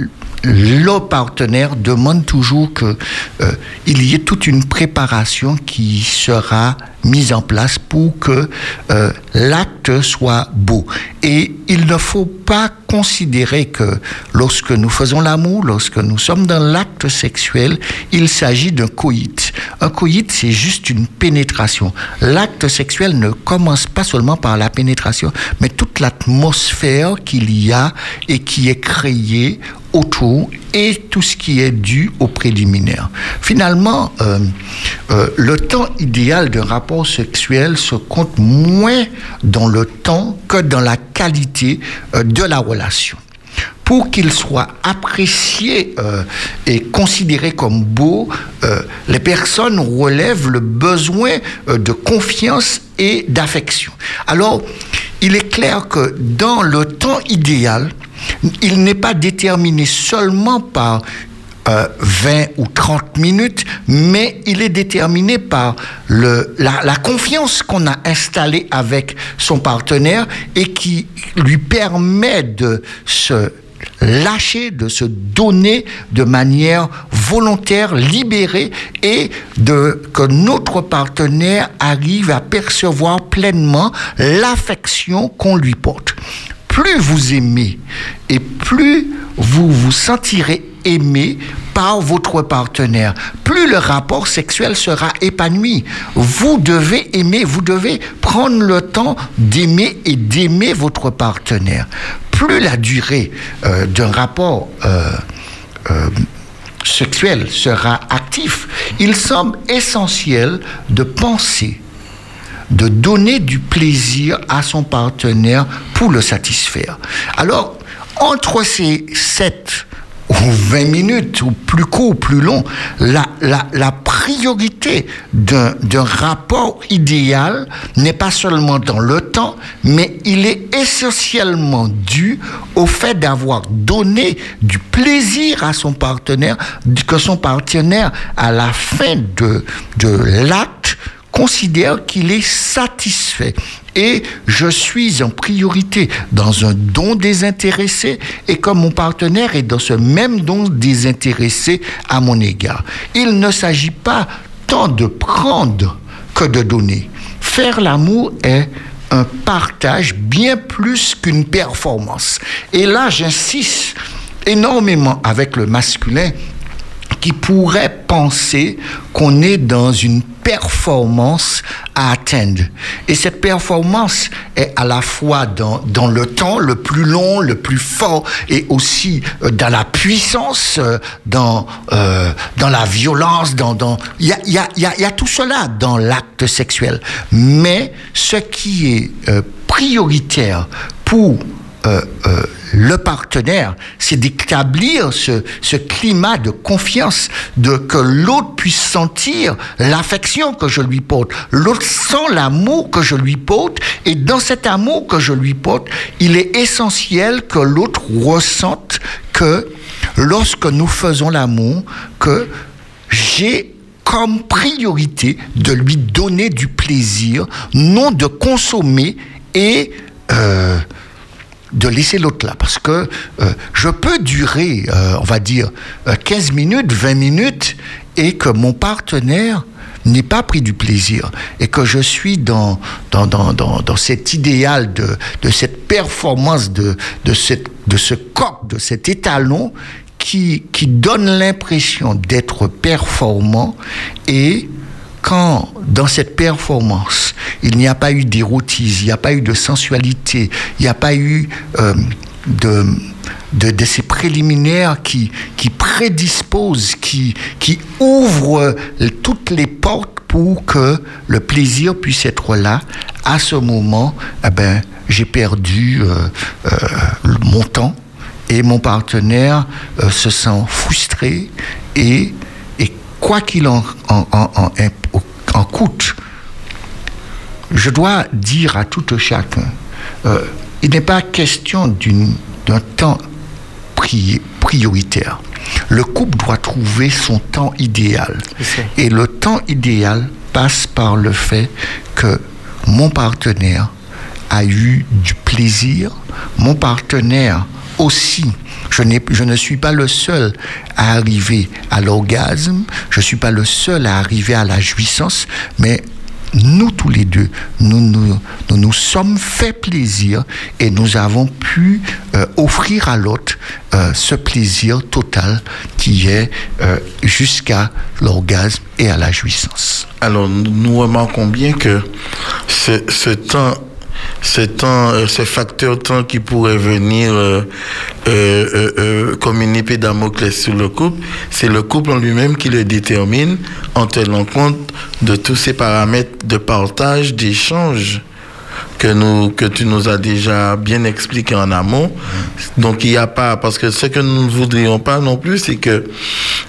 le partenaire demande toujours que euh, y ait toute une préparation qui sera mise en place pour que euh, l'acte soit beau. Et il ne faut pas considérer que lorsque nous faisons l'amour, lorsque nous sommes dans l'acte sexuel, il s'agit d'un coït. Un coït, c'est juste une pénétration. L'acte sexuel ne commence pas seulement par la pénétration, mais toute l'atmosphère qu'il y a et qui est créée autour et tout ce qui est dû au préliminaire. Finalement, euh, euh, le temps idéal d'un rapport sexuel se compte moins dans le temps que dans la qualité euh, de la relation. Pour qu'il soit apprécié euh, et considéré comme beau, euh, les personnes relèvent le besoin de confiance et d'affection. Alors, il est clair que dans le temps idéal, il n'est pas déterminé seulement par euh, 20 ou 30 minutes, mais il est déterminé par le, la, la confiance qu'on a installée avec son partenaire et qui lui permet de se lâcher, de se donner de manière volontaire, libérée et de que notre partenaire arrive à percevoir pleinement l'affection qu'on lui porte. Plus vous aimez et plus vous vous sentirez aimé par votre partenaire, plus le rapport sexuel sera épanoui. Vous devez aimer, vous devez prendre le temps d'aimer et d'aimer votre partenaire. Plus la durée euh, d'un rapport euh, euh, sexuel sera actif, il semble essentiel de penser de donner du plaisir à son partenaire pour le satisfaire. Alors, entre ces 7 ou 20 minutes, ou plus court, ou plus long, la, la, la priorité d'un rapport idéal n'est pas seulement dans le temps, mais il est essentiellement dû au fait d'avoir donné du plaisir à son partenaire, que son partenaire, à la fin de, de l'acte, considère qu'il est satisfait. Et je suis en priorité dans un don désintéressé et comme mon partenaire est dans ce même don désintéressé à mon égard. Il ne s'agit pas tant de prendre que de donner. Faire l'amour est un partage bien plus qu'une performance. Et là, j'insiste énormément avec le masculin qui pourrait penser qu'on est dans une performance à atteindre. Et cette performance est à la fois dans, dans le temps le plus long, le plus fort, et aussi euh, dans la puissance, euh, dans, euh, dans la violence, dans... dans- Il y, a, y, a, y, y a tout cela dans l'acte sexuel. Mais ce qui est euh, prioritaire pour euh, euh, le partenaire, c'est d'établir ce, climat de confiance, de que l'autre puisse sentir l'affection que je lui porte. L'autre sent l'amour que je lui porte, et dans cet amour que je lui porte, il est essentiel que l'autre ressente que lorsque nous faisons l'amour, que j'ai comme priorité de lui donner du plaisir, non de consommer et euh, de laisser l'autre là. Parce que euh, je peux durer, euh, on va dire, euh, 15 minutes, 20 minutes, et que mon partenaire n'ait pas pris du plaisir, et que je suis dans, dans, dans, dans, dans cet idéal de, de cette performance, de, de, cette, de ce coq, de cet étalon qui, qui donne l'impression d'être performant et quand dans cette performance, il n'y a pas eu d'érotisme, il n'y a pas eu de sensualité, il n'y a pas eu euh, de, de, ces préliminaires qui, qui prédisposent, qui, qui ouvrent toutes les portes pour que le plaisir puisse être là, à ce moment, eh ben, j'ai perdu euh, euh, mon temps et mon partenaire se sent frustré et quoi qu'il en, en, en, en, en coûte, je dois dire à tout chacun, euh, il n'est pas question d'un temps pri- prioritaire. Le couple doit trouver son temps idéal. Et le temps idéal passe par le fait que mon partenaire a eu du plaisir, mon partenaire aussi. Je, ne suis pas le seul à arriver à l'orgasme, je ne suis pas le seul à arriver à la jouissance, mais nous tous les deux, nous nous, nous, nous sommes fait plaisir et nous avons pu euh, offrir à l'autre euh, ce plaisir total qui est euh, jusqu'à l'orgasme et à la jouissance. Alors, nous, remarquons bien que ce temps, ce temps, euh, ce facteur temps qui pourrait venir comme une épée Damoclès sur le couple, c'est le couple en lui-même qui le détermine en tenant compte de tous ces paramètres de partage, d'échange que nous que tu nous as déjà bien expliqué en amont. Donc il n'y a pas parce que ce que nous ne voudrions pas non plus, c'est que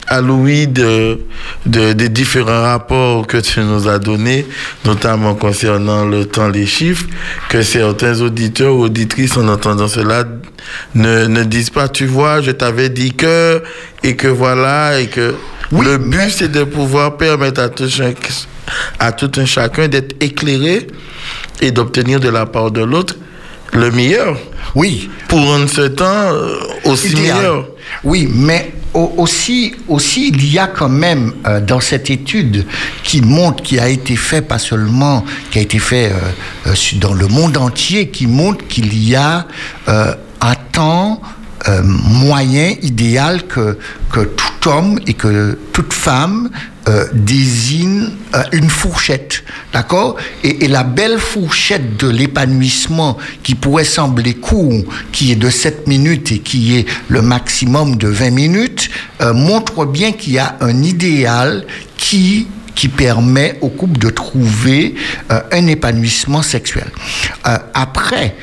à l'ouïe de, de des différents rapports que tu nous as donnés, notamment concernant le temps, les chiffres, que certains auditeurs ou auditrices en entendant cela ne, ne disent pas, tu vois, je t'avais dit que et que voilà et que Oui, le mais- but c'est de pouvoir permettre à tout chaque à tout un chacun d'être éclairé et d'obtenir de la part de l'autre le meilleur Oui, pour rendre ce temps euh, aussi idéal. meilleur. Oui, mais au- aussi, aussi, il y a quand même euh, dans cette étude qui montre, qui a été fait pas seulement, qui a été fait euh, dans le monde entier, qui montre qu'il y a euh, un temps moyen, idéal que, que tout homme et que toute femme euh, désigne euh, une fourchette, d'accord? Et, la belle fourchette de l'épanouissement qui pourrait sembler court, qui est de 7 minutes et qui est le maximum de 20 minutes, euh, montre bien qu'il y a un idéal qui qui permet au couple de trouver un épanouissement sexuel. Après,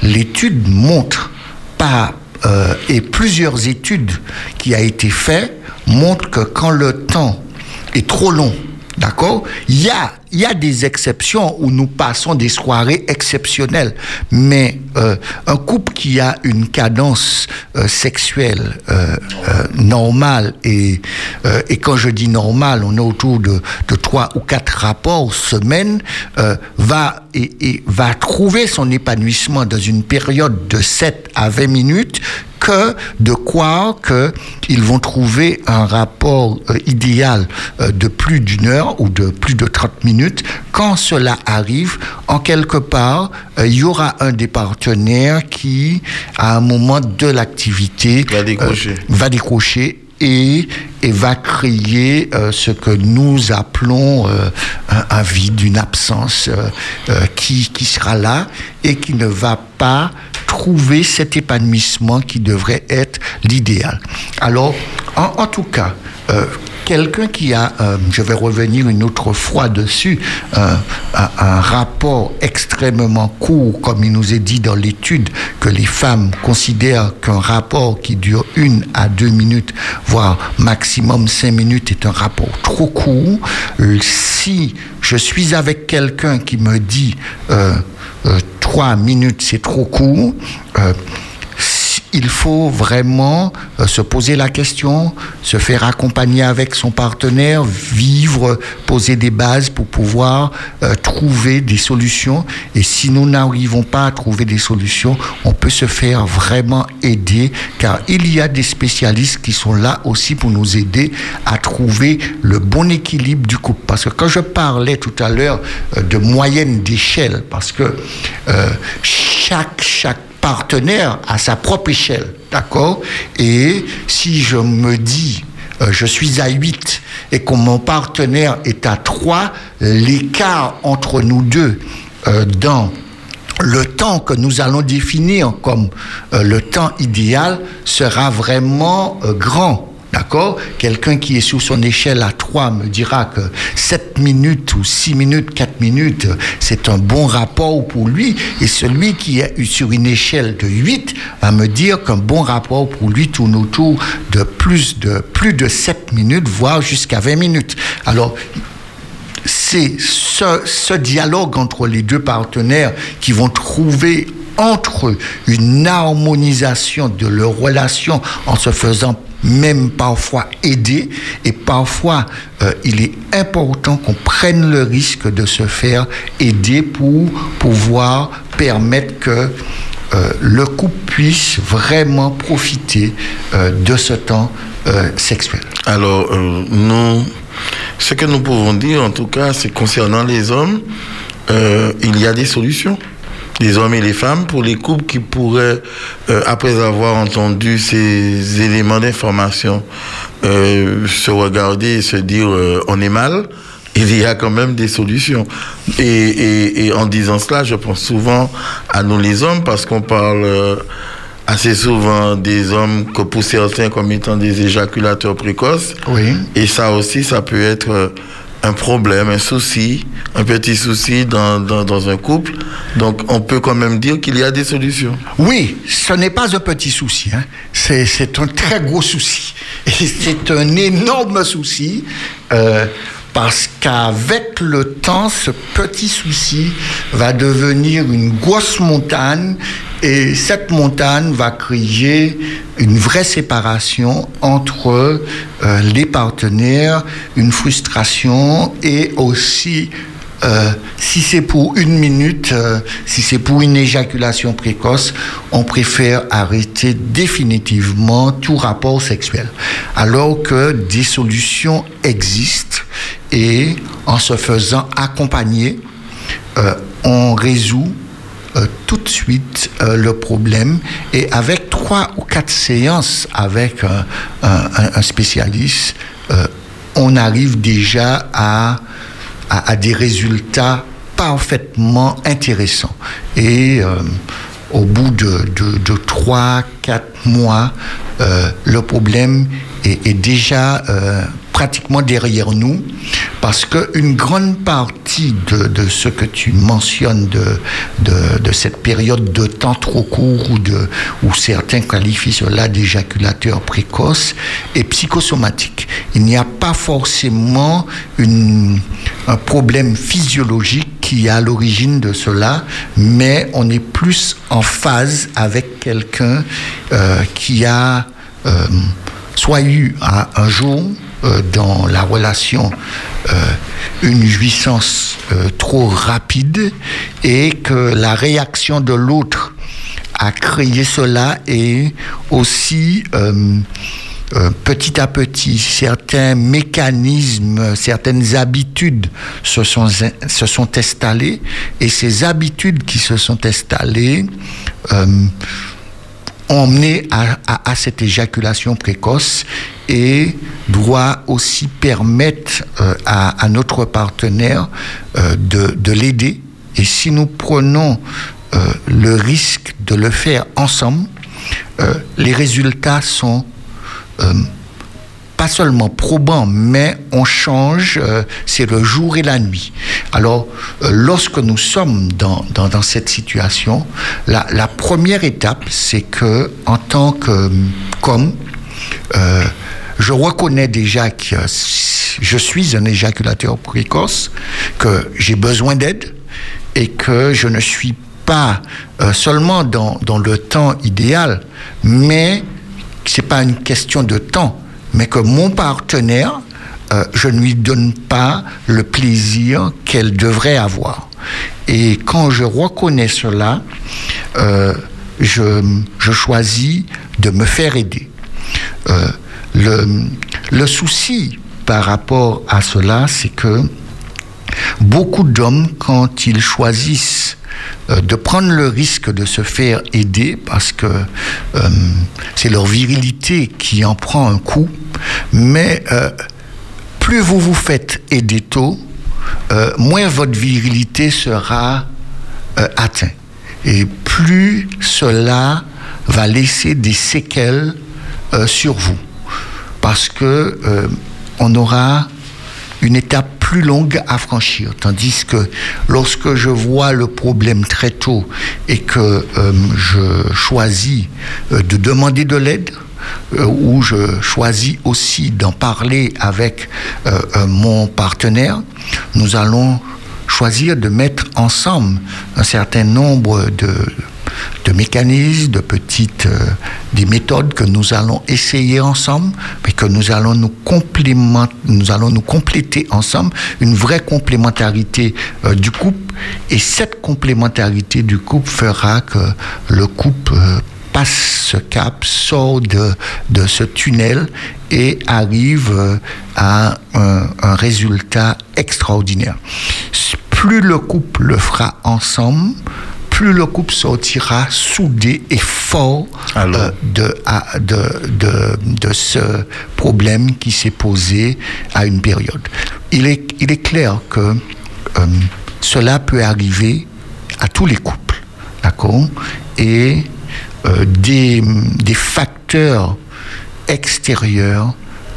l'étude montre euh, et plusieurs études qui a été fait montrent que quand le temps est trop long, d'accord, il y a y a des exceptions où nous passons des soirées exceptionnelles, mais euh, un couple qui a une cadence euh, sexuelle euh, normale et et quand je dis normale, on est autour de de trois ou quatre rapports semaine va et va trouver son épanouissement dans une période de 7 à 20 minutes que de croire qu'ils vont trouver un rapport euh, idéal euh, de plus d'une heure ou de plus de 30 minutes. Quand cela arrive, en quelque part, euh, il y aura un des partenaires qui, à un moment de l'activité, Va décrocher. euh, va décrocher et, va créer euh, ce que nous appelons euh, un, vide, une absence euh, qui, qui sera là et qui ne va pas trouver cet épanouissement qui devrait être l'idéal. Alors, en, en tout cas, quelqu'un qui a, euh, je vais revenir une autre fois dessus, euh, un, rapport extrêmement court, comme il nous est dit dans l'étude, que les femmes considèrent qu'un rapport qui dure une à deux minutes, voire maximum cinq minutes, est un rapport trop court. Si je suis avec quelqu'un qui me dit euh, trois minutes, c'est trop court, il faut vraiment euh, se poser la question, se faire accompagner avec son partenaire, vivre, poser des bases pour pouvoir euh, trouver des solutions. Et si nous n'arrivons pas à trouver des solutions, on peut se faire vraiment aider, car il y a des spécialistes qui sont là aussi pour nous aider à trouver le bon équilibre du couple. Parce que quand je parlais tout à l'heure euh, de moyenne d'échelle, parce que chaque chaque partenaire à sa propre échelle, d'accord? Et si je me dis, euh, je suis à 8 et que mon partenaire est à 3, l'écart entre nous deux euh, dans le temps que nous allons définir comme euh, le temps idéal sera vraiment grand. D'accord? Quelqu'un qui est sur son échelle à 3 me dira que 7 minutes ou 6 minutes, 4 minutes, c'est un bon rapport pour lui. Et celui qui est sur une échelle de 8 va me dire qu'un bon rapport pour lui tourne autour de plus de, plus de 7 minutes, voire jusqu'à 20 minutes. Alors, c'est ce, ce dialogue entre les deux partenaires qui vont trouver entre eux une harmonisation de leur relation en se faisant même parfois aider et parfois euh, il est important qu'on prenne le risque de se faire aider pour pouvoir permettre que euh, le couple puisse vraiment profiter euh, de ce temps sexuel. Alors, nous, ce que nous pouvons dire, en tout cas, c'est concernant les hommes, il y a des solutions. Les hommes et les femmes, pour les couples qui pourraient, euh, après avoir entendu ces éléments d'information, euh, se regarder et se dire euh, on est mal, il y a quand même des solutions. Et, et, et en disant cela, je pense souvent à nous les hommes parce qu'on parle assez souvent des hommes que pour certains comme étant des éjaculateurs précoces. Oui. Et ça aussi, ça peut être un problème, un souci, un petit souci dans, un couple. Donc on peut quand même dire qu'il y a des solutions. Oui, ce n'est pas un petit souci, hein. c'est, un très gros souci. C'est un énorme souci euh, parce qu'avec le temps, ce petit souci va devenir une grosse montagne et cette montagne va créer une vraie séparation entre euh, les partenaires, une frustration et aussi euh, si c'est pour une minute, euh, si c'est pour une éjaculation précoce, on préfère arrêter définitivement tout rapport sexuel. Alors que des solutions existent et en se faisant accompagner, euh, on résout tout de suite le problème et avec trois ou quatre séances avec un, spécialiste, on arrive déjà à, à, des résultats parfaitement intéressants. Et euh, au bout de, de, de trois, quatre mois, euh, le problème est, est déjà euh, pratiquement derrière nous parce qu'une grande partie de, de ce que tu mentionnes de, de, de cette période de temps trop court ou de, où certains qualifient cela d'éjaculateur précoce est psychosomatique. Il n'y a pas forcément une, un problème physiologique qui est à l'origine de cela, mais on est plus en phase avec quelqu'un euh, qui a euh, soit eu un, un jour euh, dans la relation euh, une jouissance euh, trop rapide et que la réaction de l'autre a créé cela et aussi petit à petit, certains mécanismes, certaines habitudes se sont, se sont installées et ces habitudes qui se sont installées emmener à, à- cette éjaculation précoce et doit aussi permettre euh, à, notre partenaire euh, de, de l'aider. Et si nous prenons euh, le risque de le faire ensemble, les résultats sont pas seulement probant, mais on change, euh, c'est le jour et la nuit. Alors, euh, lorsque nous sommes dans, dans, dans cette situation, la, la première étape, c'est que, en tant que qu'homme, euh, je reconnais déjà que je suis un éjaculateur précoce, que j'ai besoin d'aide et que je ne suis pas euh, seulement dans, dans le temps idéal, mais c'est pas une question de temps, mais que mon partenaire, euh, je ne lui donne pas le plaisir qu'elle devrait avoir. Et quand je reconnais cela, euh, je, choisis de me faire aider. Euh, le, souci par rapport à cela, c'est que beaucoup d'hommes, quand ils choisissent de prendre le risque de se faire aider parce que euh, c'est leur virilité qui en prend un coup, mais euh, plus vous vous faites aider tôt, euh, moins votre virilité sera euh, atteinte. Et plus cela va laisser des séquelles euh, sur vous. Parce que euh, on aura une étape plus longue à franchir. Tandis que lorsque je vois le problème très tôt et que euh, je choisis euh, de demander de l'aide, euh, ou je choisis aussi d'en parler avec euh, mon partenaire, nous allons choisir de mettre ensemble un certain nombre de, de mécanismes, de petites, euh, des méthodes que nous allons essayer ensemble, mais que nous allons nous complémenter, nous allons nous compléter ensemble, une vraie complémentarité euh, du couple. Et cette complémentarité du couple fera que le couple euh, passe ce cap, sort de, ce tunnel et arrive à un résultat extraordinaire. Plus le couple le fera ensemble, plus le couple sortira soudé et fort euh, de, à- de, de, de ce problème qui s'est posé à une période. Il est, il est clair que euh, cela peut arriver à tous les couples, d'accord? Et euh, des, des facteurs extérieurs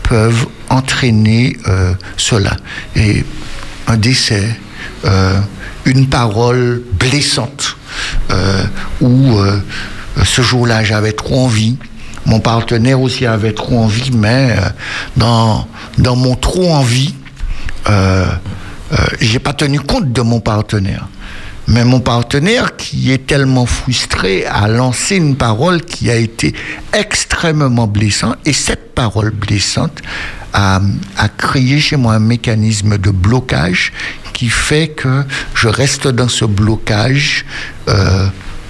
peuvent entraîner euh, cela. Et un décès, euh, une parole blessante, euh, ou euh, ce jour-là j'avais trop envie, mon partenaire aussi avait trop envie, mais euh, dans, dans mon trop envie, j'ai pas tenu compte de mon partenaire. Mais mon partenaire, qui est tellement frustré, a lancé une parole qui a été extrêmement blessante. Et cette parole blessante a créé chez moi un mécanisme de blocage qui fait que je reste dans ce blocage euh,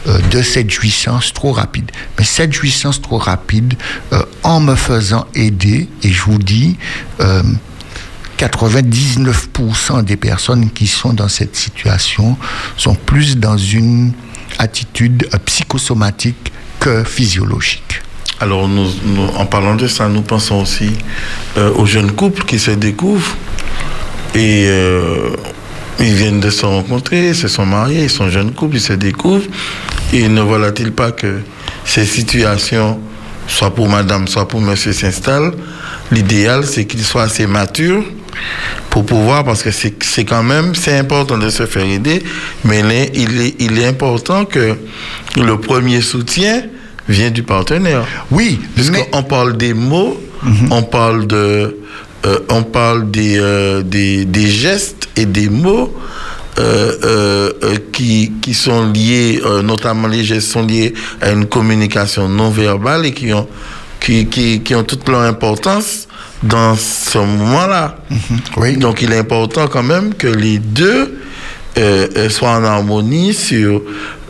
euh, de cette jouissance trop rapide. Mais cette jouissance trop rapide, euh, en me faisant aider, et je vous dis, euh, 99% des personnes qui sont dans cette situation sont plus dans une attitude psychosomatique que physiologique. Alors, nous, en parlant de ça, nous pensons aussi euh, aux jeunes couples qui se découvrent et euh, ils viennent de se rencontrer, ils se sont mariés, ils sont jeunes couples, ils se découvrent. Et ne voilà-t-il pas que ces situations, soit pour madame, soit pour monsieur, s'installent. L'idéal, c'est qu'ils soient assez matures pour pouvoir, parce que c'est quand même, c'est important de se faire aider, mais il est important que le premier soutien vient du partenaire. Oui, Parce mais qu'on parle des mots, on parle de, euh, on parle des, euh, des, des gestes et des mots euh, qui, qui sont liés, notamment les gestes sont liés à une communication non verbale et qui ont, qui, qui, qui ont toute leur importance dans ce moment-là. oui. Donc il est important quand même que les deux soient en harmonie sur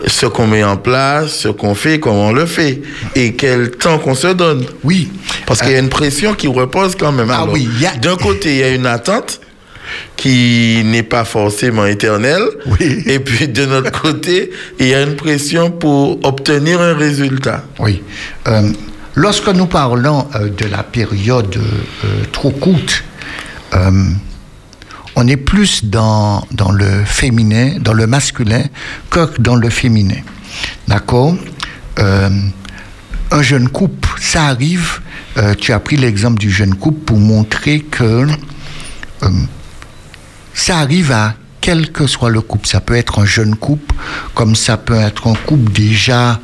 ce qu'on met en place, ce qu'on fait, comment on le fait et quel temps qu'on se donne. oui, Parce qu'il y a une pression qui repose quand même. Ah Alors, oui, il y a- D'un côté, il y a une attente qui n'est pas forcément éternel. Oui. Et puis de notre côté, il y a une pression pour obtenir un résultat. Oui. Euh, lorsque nous parlons euh, de la période euh, trop courte, euh, on est plus dans, le féminin, dans le masculin, que dans le féminin. D'accord? Euh, Un jeune couple, ça arrive, euh, tu as pris l'exemple du jeune couple pour montrer que euh, ça arrive à quel que soit le couple. Ça peut être un jeune couple, comme ça peut être un couple déjà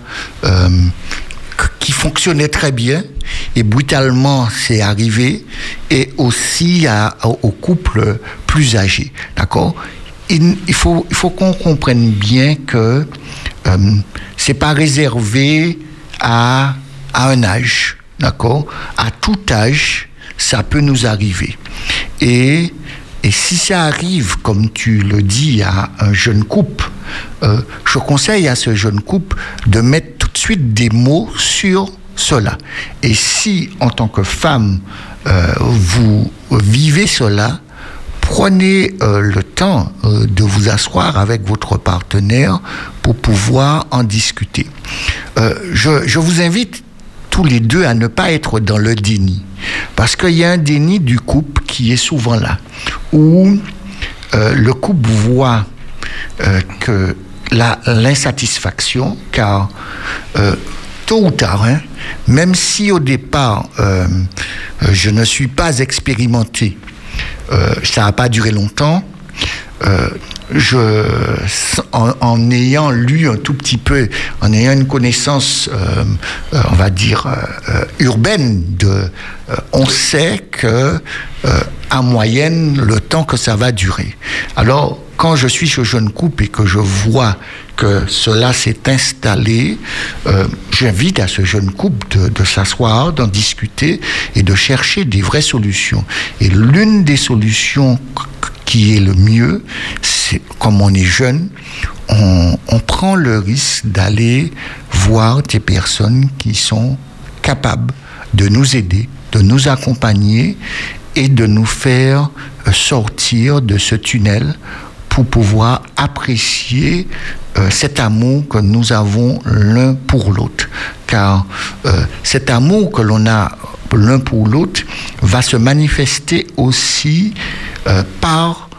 qui fonctionnait très bien et brutalement c'est arrivé, et aussi à, au, au couple plus âgé. D'accord? Il, faut, il faut qu'on comprenne bien que euh, c'est pas réservé à, à un âge. D'accord? À tout âge, ça peut nous arriver. Et, et si ça arrive, comme tu le dis, à un jeune couple, euh, je conseille à ce jeune couple de mettre suite des mots sur cela. Et si, en tant que femme, euh, vous vivez cela, prenez euh, le temps euh, de vous asseoir avec votre partenaire pour pouvoir en discuter. Je, je vous invite tous les deux à ne pas être dans le déni. Parce qu'il y a un déni du couple qui est souvent là, où le couple voit que l'insatisfaction, car euh, tôt ou tard, hein, même si au départ euh, euh, je ne suis pas expérimenté, euh, ça n'a pas duré longtemps, euh, je, en, en ayant lu un tout petit peu, en ayant une connaissance, euh, on va dire, urbaine, de, on sait que, en moyenne, le temps que ça va durer. Alors, quand je suis ce jeune couple et que je vois que cela s'est installé, euh, j'invite à ce jeune couple de, s'asseoir, d'en discuter et de chercher des vraies solutions. Et l'une des solutions qui est le mieux, c'est comme on est jeune, on, prend le risque d'aller voir des personnes qui sont capables de nous aider, de nous accompagner et de nous faire sortir de ce tunnel pour pouvoir apprécier euh, cet amour que nous avons l'un pour l'autre. Car euh, cet amour que l'on a l'un pour l'autre va se manifester aussi euh, par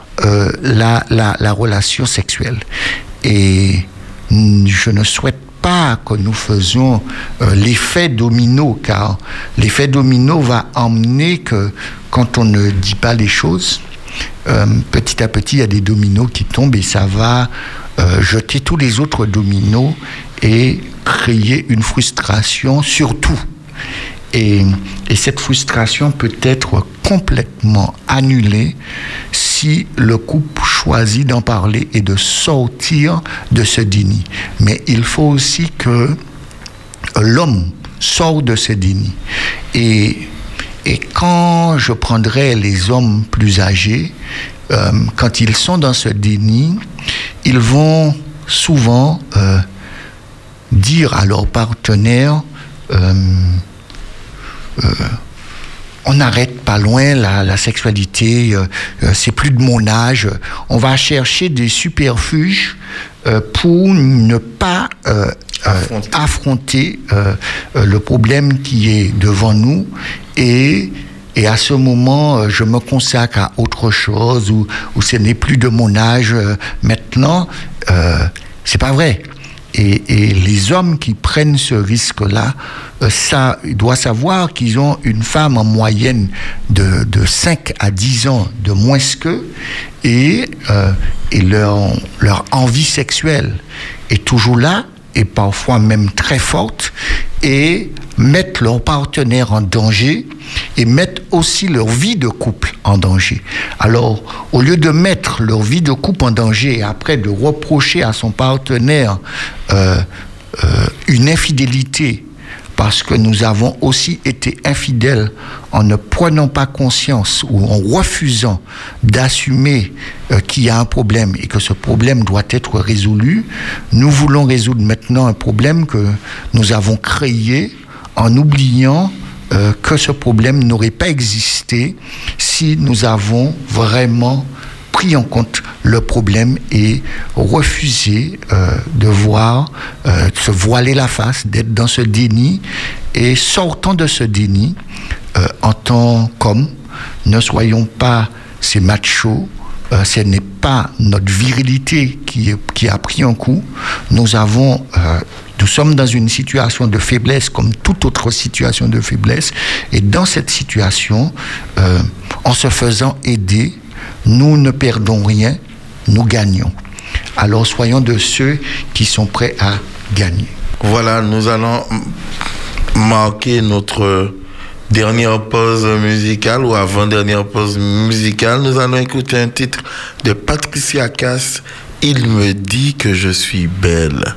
la, la, la relation sexuelle. Et je ne souhaite pas que nous faisions l'effet domino, car l'effet domino va emmener que quand on ne dit pas les choses, euh, petit à petit, il y a des dominos qui tombent et ça va euh, jeter tous les autres dominos et créer une frustration surtout. Et, et cette frustration peut être complètement annulée si le couple choisit d'en parler et de sortir de ce déni. Mais il faut aussi que l'homme sorte de ce déni. Et, et quand je prendrai les hommes plus âgés, euh, quand ils sont dans ce déni, ils vont souvent euh, dire à leur partenaire, euh, on n'arrête pas loin la, la sexualité, c'est plus de mon âge. On va chercher des superfuges pour ne pas Affronter. affronter le problème qui est devant nous et à ce moment, euh, je me consacre à autre chose ou, ce n'est plus de mon âge euh, maintenant. Euh, c'est pas vrai. Et, les hommes qui prennent ce risque-là, euh, ça, ils doivent savoir qu'ils ont une femme en moyenne de, de 5 à 10 ans de moins qu'eux et, et leur envie sexuelle est toujours là et parfois même très forte et mettent leur partenaire en danger et mettent aussi leur vie de couple en danger. Alors, au lieu de mettre leur vie de couple en danger et après de reprocher à son partenaire euh, euh, une infidélité parce que nous avons aussi été infidèles en ne prenant pas conscience ou en refusant d'assumer euh, qu'il y a un problème et que ce problème doit être résolu, nous voulons résoudre maintenant un problème que nous avons créé en oubliant euh, que ce problème n'aurait pas existé si nous avons vraiment pris en compte le problème et refusé euh, de voir, euh, de se voiler la face, d'être dans ce déni. Et sortant de ce déni, euh, en tant qu'homme, ne soyons pas ces machos. ce n'est pas notre virilité qui, qui a pris un coup. Nous avons, nous sommes dans une situation de faiblesse comme toute autre situation de faiblesse. Et dans cette situation, en se faisant aider, nous ne perdons rien, nous gagnons. Alors soyons de ceux qui sont prêts à gagner. Voilà, nous allons marquer notre dernière pause musicale ou avant-dernière pause musicale. Nous allons écouter un titre de Patricia Cass. Il me dit que je suis belle.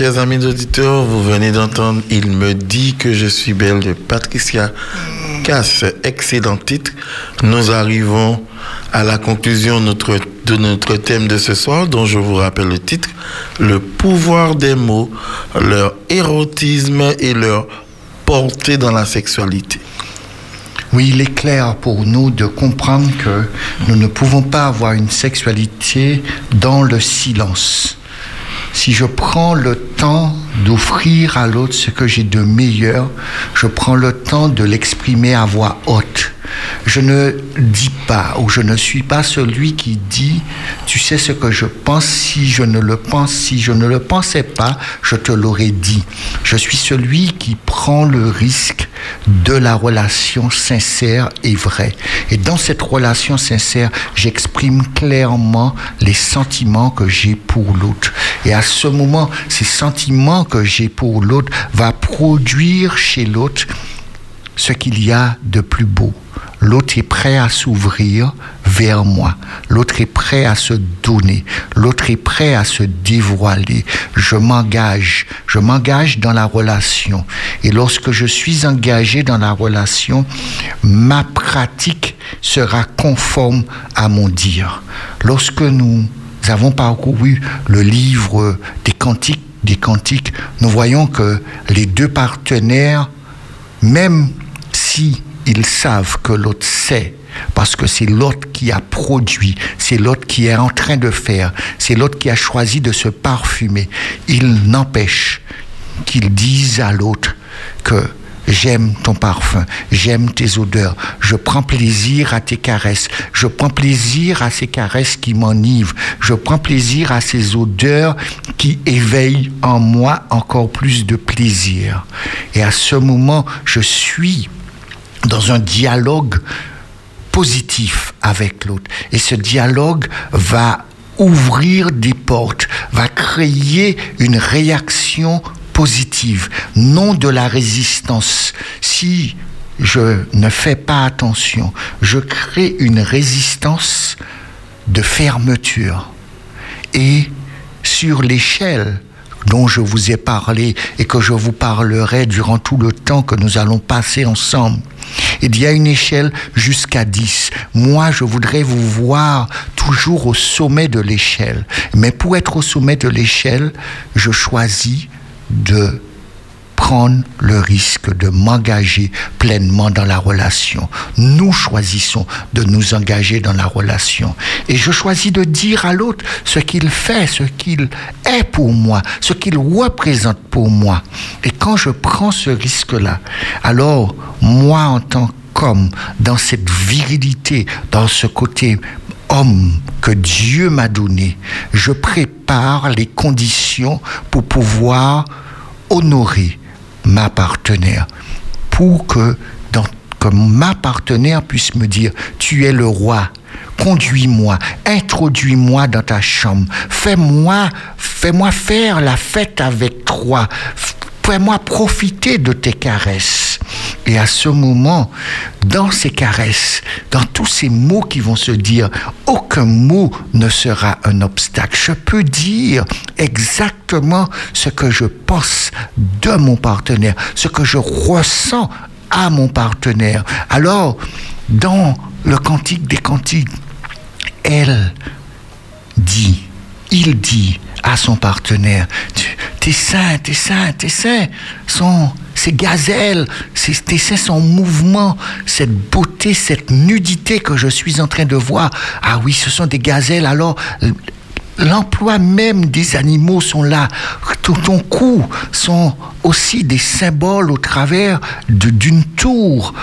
Chers amis auditeurs, vous venez d'entendre Il me dit que je suis belle de Patricia Cass. Excellent titre. Nous arrivons à la conclusion de notre thème de ce soir, dont je vous rappelle le titre Le pouvoir des mots, leur érotisme et leur portée dans la sexualité. Oui, il est clair pour nous de comprendre que nous ne pouvons pas avoir une sexualité dans le silence. Si je prends le temps d'offrir à l'autre ce que j'ai de meilleur, je prends le temps de l'exprimer à voix haute. Je ne dis pas ou je ne suis pas celui qui dit tu sais ce que je pense si je ne le pense si je ne le pensais pas je te l'aurais dit. Je suis celui qui prend le risque de la relation sincère et vraie. Et dans cette relation sincère j'exprime clairement les sentiments que j'ai pour l'autre et à ce moment ces sentiments que j'ai pour l'autre va produire chez l'autre ce qu'il y a de plus beau. L'autre est prêt à s'ouvrir vers moi. L'autre est prêt à se donner. L'autre est prêt à se dévoiler. Je m'engage. Je m'engage dans la relation. Et lorsque je suis engagé dans la relation, ma pratique sera conforme à mon dire. Lorsque nous avons parcouru le livre des cantiques, des cantiques, nous voyons que les deux partenaires même si ils savent que l'autre sait, parce que c'est l'autre qui a produit, c'est l'autre qui est en train de faire, c'est l'autre qui a choisi de se parfumer, il n'empêche qu'ils disent à l'autre que J'aime ton parfum, j'aime tes odeurs, je prends plaisir à tes caresses, je prends plaisir à ces caresses qui m'enivrent, je prends plaisir à ces odeurs qui éveillent en moi encore plus de plaisir. Et à ce moment, je suis dans un dialogue positif avec l'autre. Et ce dialogue va ouvrir des portes, va créer une réaction positive, non de la résistance. Si je ne fais pas attention, je crée une résistance de fermeture. Et sur l'échelle dont je vous ai parlé et que je vous parlerai durant tout le temps que nous allons passer ensemble. Il y a une échelle jusqu'à 10. Moi, je voudrais vous voir toujours au sommet de l'échelle. Mais pour être au sommet de l'échelle, je choisis de prendre le risque de m'engager pleinement dans la relation. Nous choisissons de nous engager dans la relation. Et je choisis de dire à l'autre ce qu'il fait, ce qu'il est pour moi, ce qu'il représente pour moi. Et quand je prends ce risque-là, alors moi en tant qu'homme, dans cette virilité, dans ce côté homme que Dieu m'a donné, je prépare les conditions pour pouvoir honorer ma partenaire pour que, dans, que ma partenaire puisse me dire tu es le roi conduis-moi, introduis-moi dans ta chambre, fais-moi, fais-moi faire la fête avec toi, fais-moi profiter de tes caresses. Et à ce moment, dans ces caresses, dans tous ces mots qui vont se dire, aucun mot ne sera un obstacle. Je peux dire exactement ce que je pense de mon partenaire, ce que je ressens à mon partenaire. Alors, dans le cantique des cantiques, elle dit, il dit à son partenaire, tes seins, tes seins, tes seins sont ces gazelles, ces, tes seins sont en mouvement, cette beauté, cette nudité que je suis en train de voir. Ah oui, ce sont des gazelles. Alors, L'emploi même des animaux sont là. Tout ton cou sont aussi des symboles au travers d'une tour,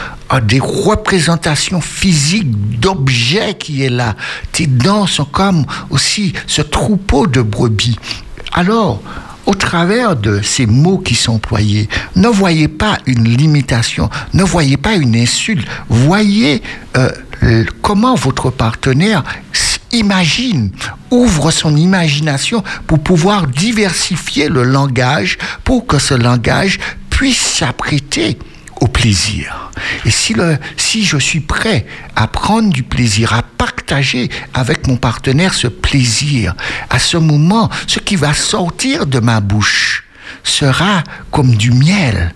des représentations physiques d'objets qui est là. Tes dents sont comme aussi ce troupeau de brebis. Alors, au travers de ces mots qui sont employés, ne voyez pas une limitation, ne voyez pas une insulte, voyez euh, comment votre partenaire imagine, ouvre son imagination pour pouvoir diversifier le langage, pour que ce langage puisse s'apprêter au plaisir. Et si, le, si je suis prêt à prendre du plaisir, à partager avec mon partenaire ce plaisir, à ce moment, ce qui va sortir de ma bouche sera comme du miel.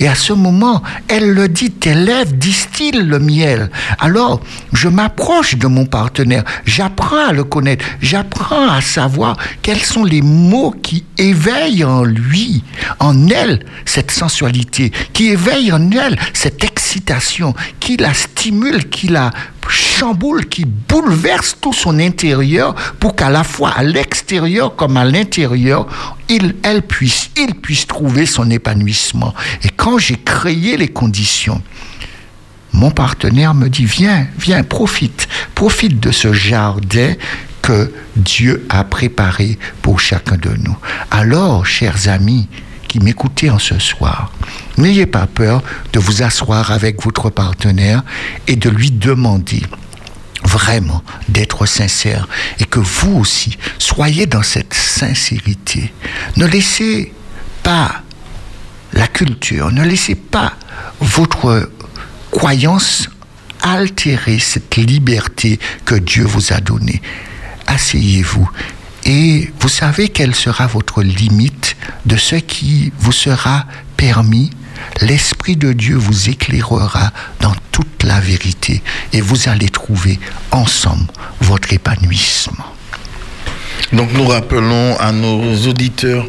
Et à ce moment, elle le dit, tes lèvres distillent le miel. Alors, je m'approche de mon partenaire, j'apprends à le connaître, j'apprends à savoir quels sont les mots qui éveillent en lui, en elle, cette sensualité, qui éveillent en elle cette excitation, qui la stimule, qui la chamboule, qui bouleverse tout son intérieur pour qu'à la fois à l'extérieur comme à l'intérieur, il, elle puisse, il puisse trouver son épanouissement. Et quand j'ai créé les conditions, mon partenaire me dit, viens, viens, profite, profite de ce jardin que Dieu a préparé pour chacun de nous. Alors, chers amis qui m'écoutez en ce soir, n'ayez pas peur de vous asseoir avec votre partenaire et de lui demander vraiment d'être sincère et que vous aussi soyez dans cette sincérité. Ne laissez pas la culture, ne laissez pas votre croyance altérer cette liberté que Dieu vous a donnée. Asseyez-vous et vous savez quelle sera votre limite de ce qui vous sera permis. L'Esprit de Dieu vous éclairera dans toute la vérité et vous allez trouver ensemble votre épanouissement. Donc nous rappelons à nos auditeurs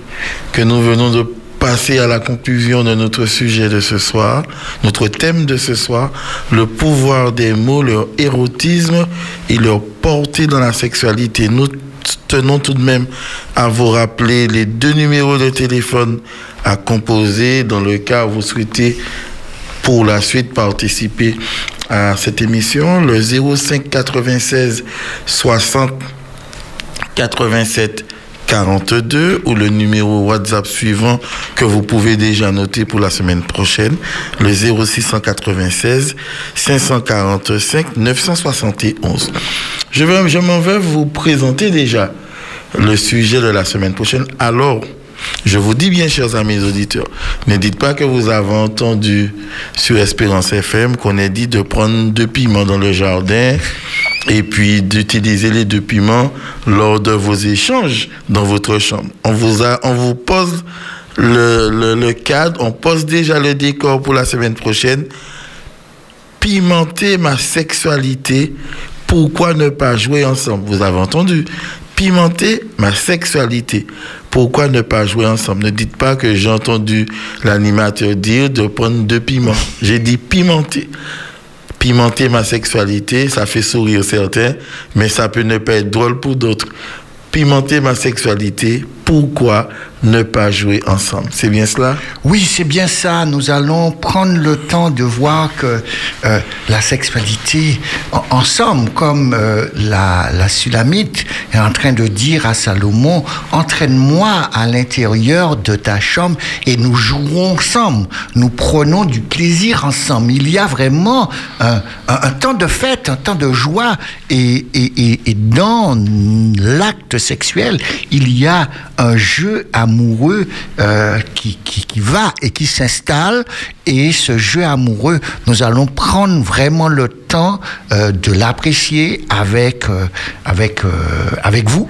que nous venons de passer à la conclusion de notre sujet de ce soir, notre thème de ce soir, le pouvoir des mots, leur érotisme et leur portée dans la sexualité. Nous tenons tout de même à vous rappeler les deux numéros de téléphone à composer dans le cas où vous souhaitez pour la suite participer à cette émission. Le 05 96 60 87 42 ou le numéro WhatsApp suivant que vous pouvez déjà noter pour la semaine prochaine, le 0696 545 971. Je, vais, je m'en vais vous présenter déjà le sujet de la semaine prochaine. Alors, je vous dis bien, chers amis auditeurs, ne dites pas que vous avez entendu sur Espérance FM qu'on ait dit de prendre deux piments dans le jardin et puis d'utiliser les deux piments lors de vos échanges dans votre chambre. On vous, a, on vous pose le, le, le cadre, on pose déjà le décor pour la semaine prochaine. Pimenter ma sexualité, pourquoi ne pas jouer ensemble? Vous avez entendu Pimenter ma sexualité. Pourquoi ne pas jouer ensemble? Ne dites pas que j'ai entendu l'animateur dire de prendre deux piments. J'ai dit pimenter pimenter ma sexualité, ça fait sourire certains, mais ça peut ne pas être drôle pour d'autres. Pimenter ma sexualité, pourquoi ne pas jouer ensemble C'est bien cela? Oui, c'est bien ça. Nous allons prendre le temps de voir que euh, la sexualité, en- ensemble, comme euh, la, la Sulamite est en train de dire à Salomon, entraîne-moi à l'intérieur de ta chambre et nous jouons ensemble. Nous prenons du plaisir ensemble. Il y a vraiment un, temps de fête, un temps de joie et, et- dans l'acte sexuel, il y a un jeu amoureux euh, qui, qui, qui va et qui s'installe. Et ce jeu amoureux, nous allons prendre vraiment le temps euh, de l'apprécier avec, euh, avec, avec vous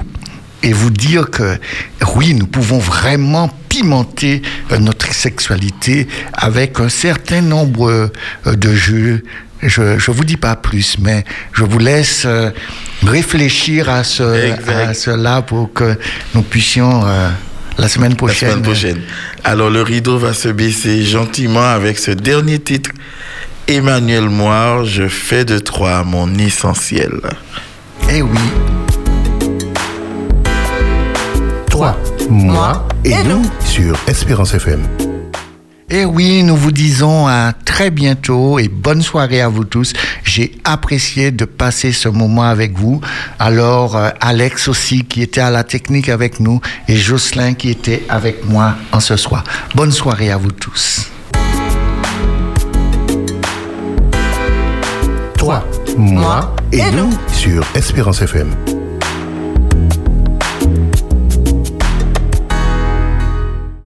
et vous dire que oui, nous pouvons vraiment pimenter notre sexualité avec un certain nombre de jeux. Je ne vous dis pas plus, mais je vous laisse euh, réfléchir à, ce, à cela pour que nous puissions euh, la semaine La prochaine. semaine prochaine. Alors le rideau va se baisser gentiment avec ce dernier titre. Emmanuel Moire, je fais de toi mon essentiel. Eh oui. Toi, moi et nous sur Espérance FM. Eh oui, nous vous disons à très bientôt et bonne soirée à vous tous. J'ai apprécié de passer ce moment avec vous. Alors, euh, Alex aussi qui était à la technique avec nous et Jocelyn qui était avec moi en ce soir. Bonne soirée à vous tous. Toi, moi et nous sur Espérance FM.